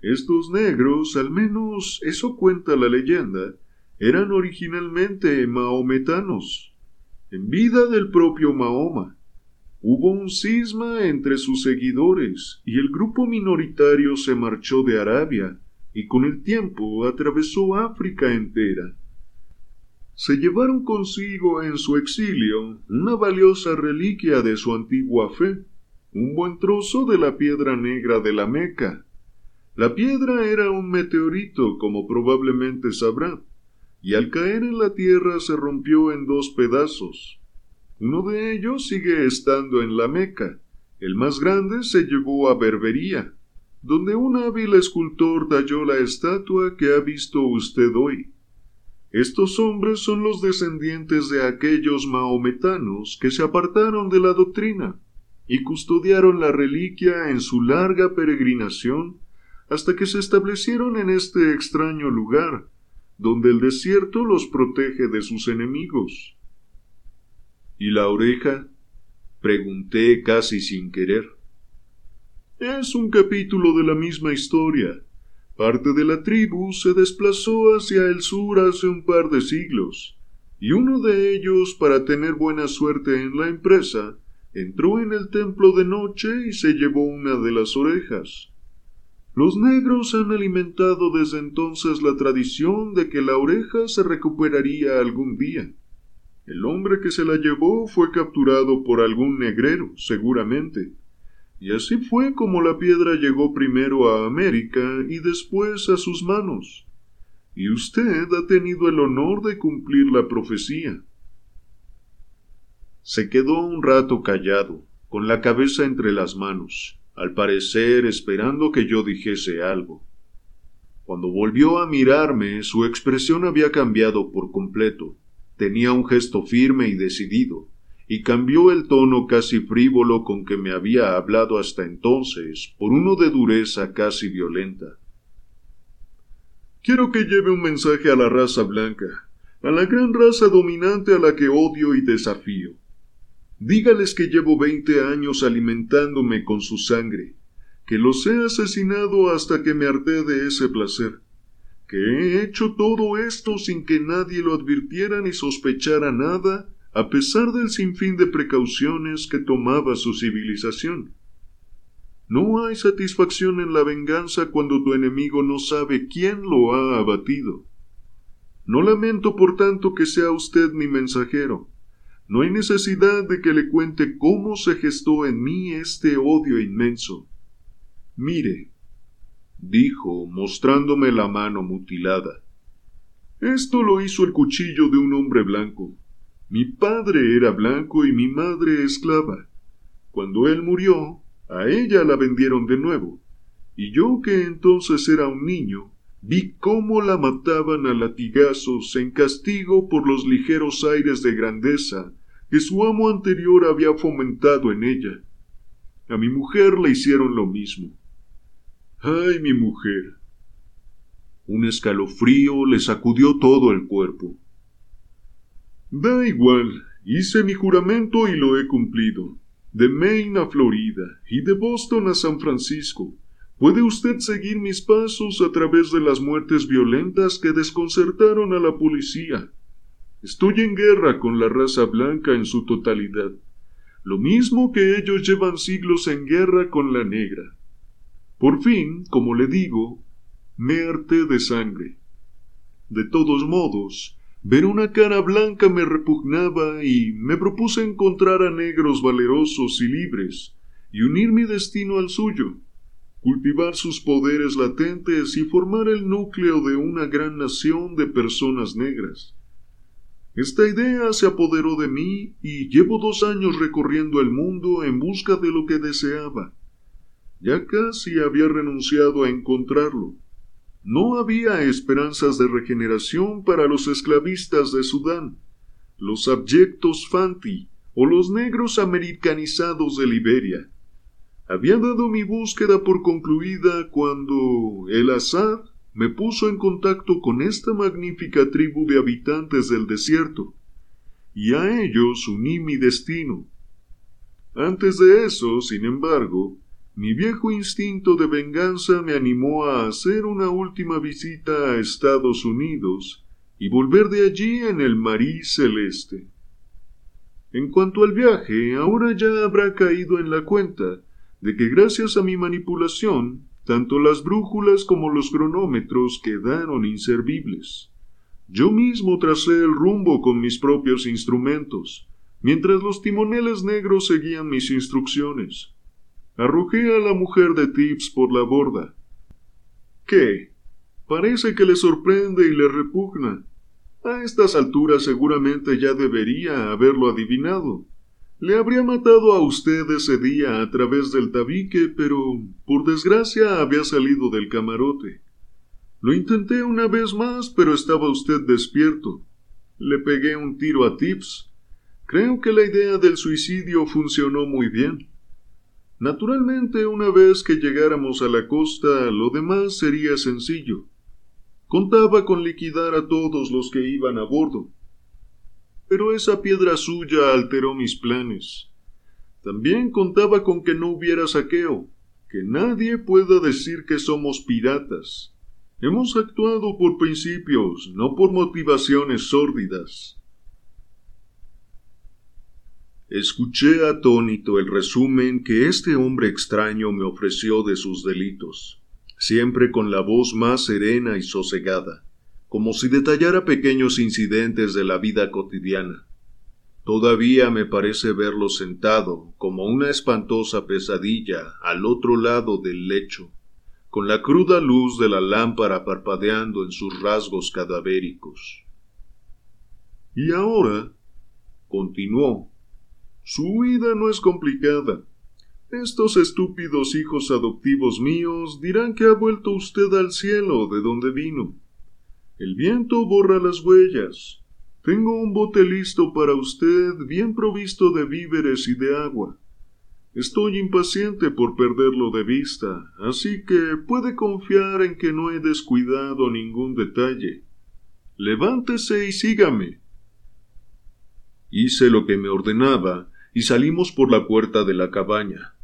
Estos negros, al menos eso cuenta la leyenda, eran originalmente mahometanos en vida del propio Mahoma. Hubo un cisma entre sus seguidores y el grupo minoritario se marchó de Arabia y con el tiempo atravesó África entera. Se llevaron consigo en su exilio una valiosa reliquia de su antigua fe, un buen trozo de la piedra negra de la Meca. La piedra era un meteorito, como probablemente sabrá, y al caer en la tierra se rompió en dos pedazos. Uno de ellos sigue estando en la Meca. El más grande se llevó a Berbería, donde un hábil escultor talló la estatua que ha visto usted hoy. Estos hombres son los descendientes de aquellos mahometanos que se apartaron de la doctrina y custodiaron la reliquia en su larga peregrinación hasta que se establecieron en este extraño lugar, donde el desierto los protege de sus enemigos. ¿Y la oreja? pregunté casi sin querer. Es un capítulo de la misma historia. Parte de la tribu se desplazó hacia el sur hace un par de siglos, y uno de ellos, para tener buena suerte en la empresa, entró en el templo de noche y se llevó una de las orejas. Los negros han alimentado desde entonces la tradición de que la oreja se recuperaría algún día. El hombre que se la llevó fue capturado por algún negrero, seguramente. Y así fue como la piedra llegó primero a América y después a sus manos. Y usted ha tenido el honor de cumplir la profecía. Se quedó un rato callado, con la cabeza entre las manos al parecer esperando que yo dijese algo. Cuando volvió a mirarme, su expresión había cambiado por completo. Tenía un gesto firme y decidido, y cambió el tono casi frívolo con que me había hablado hasta entonces por uno de dureza casi violenta. Quiero que lleve un mensaje a la raza blanca, a la gran raza dominante a la que odio y desafío. Dígales que llevo veinte años alimentándome con su sangre, que los he asesinado hasta que me harté de ese placer, que he hecho todo esto sin que nadie lo advirtiera ni sospechara nada, a pesar del sinfín de precauciones que tomaba su civilización. No hay satisfacción en la venganza cuando tu enemigo no sabe quién lo ha abatido. No lamento, por tanto, que sea usted mi mensajero no hay necesidad de que le cuente cómo se gestó en mí este odio inmenso. Mire, dijo, mostrándome la mano mutilada. Esto lo hizo el cuchillo de un hombre blanco. Mi padre era blanco y mi madre esclava. Cuando él murió, A ella la vendieron de nuevo, y yo que entonces era un niño, vi cómo la mataban a latigazos en castigo por los ligeros aires de grandeza que su amo anterior había fomentado en ella. A mi mujer le hicieron lo mismo. ¡Ay, mi mujer! Un escalofrío le sacudió todo el cuerpo. Da igual, hice mi juramento y lo he cumplido. De Maine a Florida y de Boston a San Francisco. Puede usted seguir mis pasos a través de las muertes violentas que desconcertaron a la policía. Estoy en guerra con la raza blanca en su totalidad, lo mismo que ellos llevan siglos en guerra con la negra. Por fin, como le digo, me harté de sangre. De todos modos, ver una cara blanca me repugnaba y me propuse encontrar a negros valerosos y libres y unir mi destino al suyo, cultivar sus poderes latentes y formar el núcleo de una gran nación de personas negras. Esta idea se apoderó de mí y llevo dos años recorriendo el mundo en busca de lo que deseaba. Ya casi había renunciado a encontrarlo. No había esperanzas de regeneración para los esclavistas de Sudán, los abyectos Fanti o los negros americanizados de Liberia. Había dado mi búsqueda por concluida cuando el azar me puso en contacto con esta magnífica tribu de habitantes del desierto, y a ellos uní mi destino. Antes de eso, sin embargo, mi viejo instinto de venganza me animó a hacer una última visita a Estados Unidos y volver de allí en el Marí Celeste. En cuanto al viaje, ahora ya habrá caído en la cuenta de que gracias a mi manipulación, tanto las brújulas como los cronómetros quedaron inservibles. Yo mismo tracé el rumbo con mis propios instrumentos, mientras los timoneles negros seguían mis instrucciones. Arrojé a la mujer de Tips por la borda. ¿Qué? Parece que le sorprende y le repugna. A estas alturas seguramente ya debería haberlo adivinado. Le habría matado a usted ese día a través del tabique, pero por desgracia había salido del camarote. Lo intenté una vez más, pero estaba usted despierto. Le pegué un tiro a Tips. Creo que la idea del suicidio funcionó muy bien. Naturalmente, una vez que llegáramos a la costa, lo demás sería sencillo. Contaba con liquidar a todos los que iban a bordo. Pero esa piedra suya alteró mis planes. También contaba con que no hubiera saqueo, que nadie pueda decir que somos piratas. Hemos actuado por principios, no por motivaciones sórdidas. Escuché atónito el resumen que este hombre extraño me ofreció de sus delitos, siempre con la voz más serena y sosegada, como si detallara pequeños incidentes de la vida cotidiana. Todavía me parece verlo sentado, como una espantosa pesadilla, al otro lado del lecho, con la cruda luz de la lámpara parpadeando en sus rasgos cadavéricos. Y ahora, continuó, su huida no es complicada. Estos estúpidos hijos adoptivos míos dirán que ha vuelto usted al cielo de donde vino. El viento borra las huellas. Tengo un bote listo para usted, bien provisto de víveres y de agua. Estoy impaciente por perderlo de vista, así que puede confiar en que no he descuidado ningún detalle. Levántese y sígame. Hice lo que me ordenaba, y salimos por la puerta de la cabaña.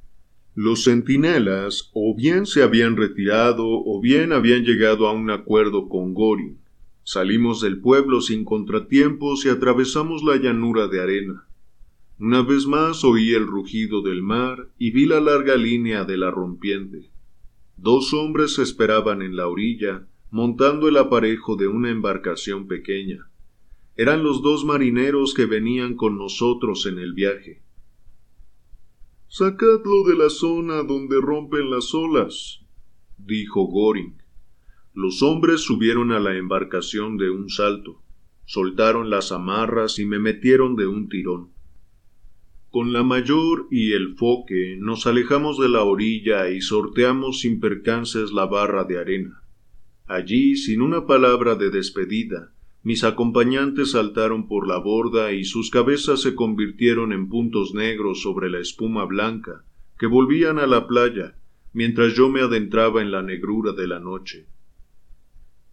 Los centinelas o bien se habían retirado o bien habían llegado a un acuerdo con Goring. Salimos del pueblo sin contratiempos y atravesamos la llanura de arena. Una vez más oí el rugido del mar y vi la larga línea de la rompiente. Dos hombres esperaban en la orilla, montando el aparejo de una embarcación pequeña eran los dos marineros que venían con nosotros en el viaje. Sacadlo de la zona donde rompen las olas, dijo Goring. Los hombres subieron a la embarcación de un salto, soltaron las amarras y me metieron de un tirón. Con la mayor y el foque nos alejamos de la orilla y sorteamos sin percances la barra de arena. Allí, sin una palabra de despedida, mis acompañantes saltaron por la borda y sus cabezas se convirtieron en puntos negros sobre la espuma blanca que volvían a la playa mientras yo me adentraba en la negrura de la noche.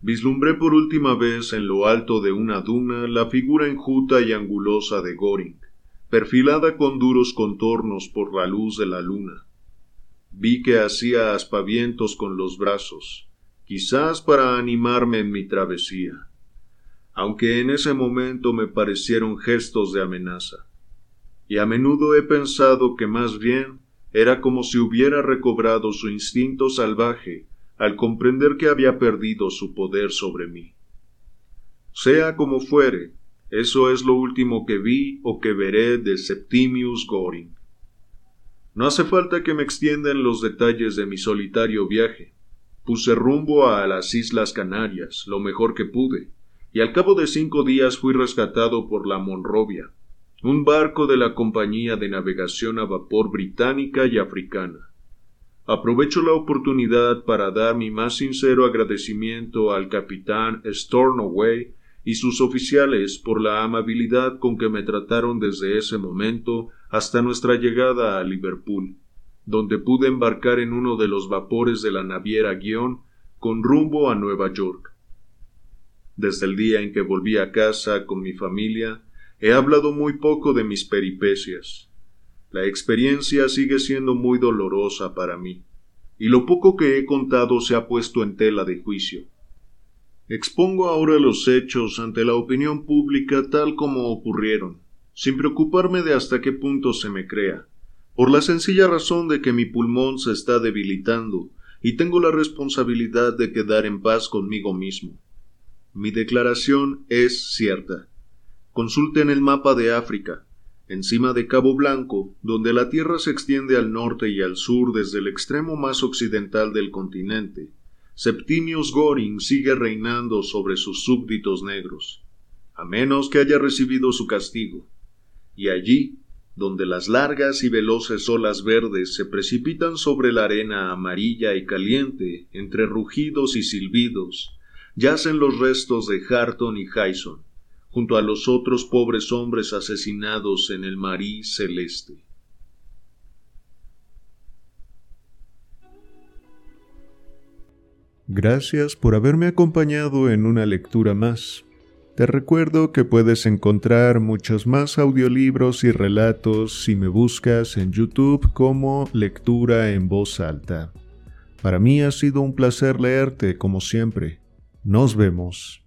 Vislumbré por última vez en lo alto de una duna la figura enjuta y angulosa de Goring, perfilada con duros contornos por la luz de la luna. Vi que hacía aspavientos con los brazos, quizás para animarme en mi travesía aunque en ese momento me parecieron gestos de amenaza. Y a menudo he pensado que más bien era como si hubiera recobrado su instinto salvaje al comprender que había perdido su poder sobre mí. Sea como fuere, eso es lo último que vi o que veré de Septimius Goring. No hace falta que me extiendan los detalles de mi solitario viaje. Puse rumbo a las Islas Canarias lo mejor que pude, y al cabo de cinco días fui rescatado por la Monrovia, un barco de la Compañía de Navegación a Vapor británica y africana. Aprovecho la oportunidad para dar mi más sincero agradecimiento al capitán Stornoway y sus oficiales por la amabilidad con que me trataron desde ese momento hasta nuestra llegada a Liverpool, donde pude embarcar en uno de los vapores de la naviera Guión con rumbo a Nueva York. Desde el día en que volví a casa con mi familia, he hablado muy poco de mis peripecias. La experiencia sigue siendo muy dolorosa para mí, y lo poco que he contado se ha puesto en tela de juicio. Expongo ahora los hechos ante la opinión pública tal como ocurrieron, sin preocuparme de hasta qué punto se me crea, por la sencilla razón de que mi pulmón se está debilitando y tengo la responsabilidad de quedar en paz conmigo mismo. Mi declaración es cierta. Consulten el mapa de África. Encima de Cabo Blanco, donde la Tierra se extiende al norte y al sur desde el extremo más occidental del continente, Septimius Goring sigue reinando sobre sus súbditos negros, a menos que haya recibido su castigo. Y allí, donde las largas y veloces olas verdes se precipitan sobre la arena amarilla y caliente entre rugidos y silbidos, yacen los restos de Harton y Hyson, junto a los otros pobres hombres asesinados en el marí celeste. Gracias por haberme acompañado en una lectura más. Te recuerdo que puedes encontrar muchos más audiolibros y relatos si me buscas en YouTube como Lectura en Voz Alta. Para mí ha sido un placer leerte como siempre. Nos vemos.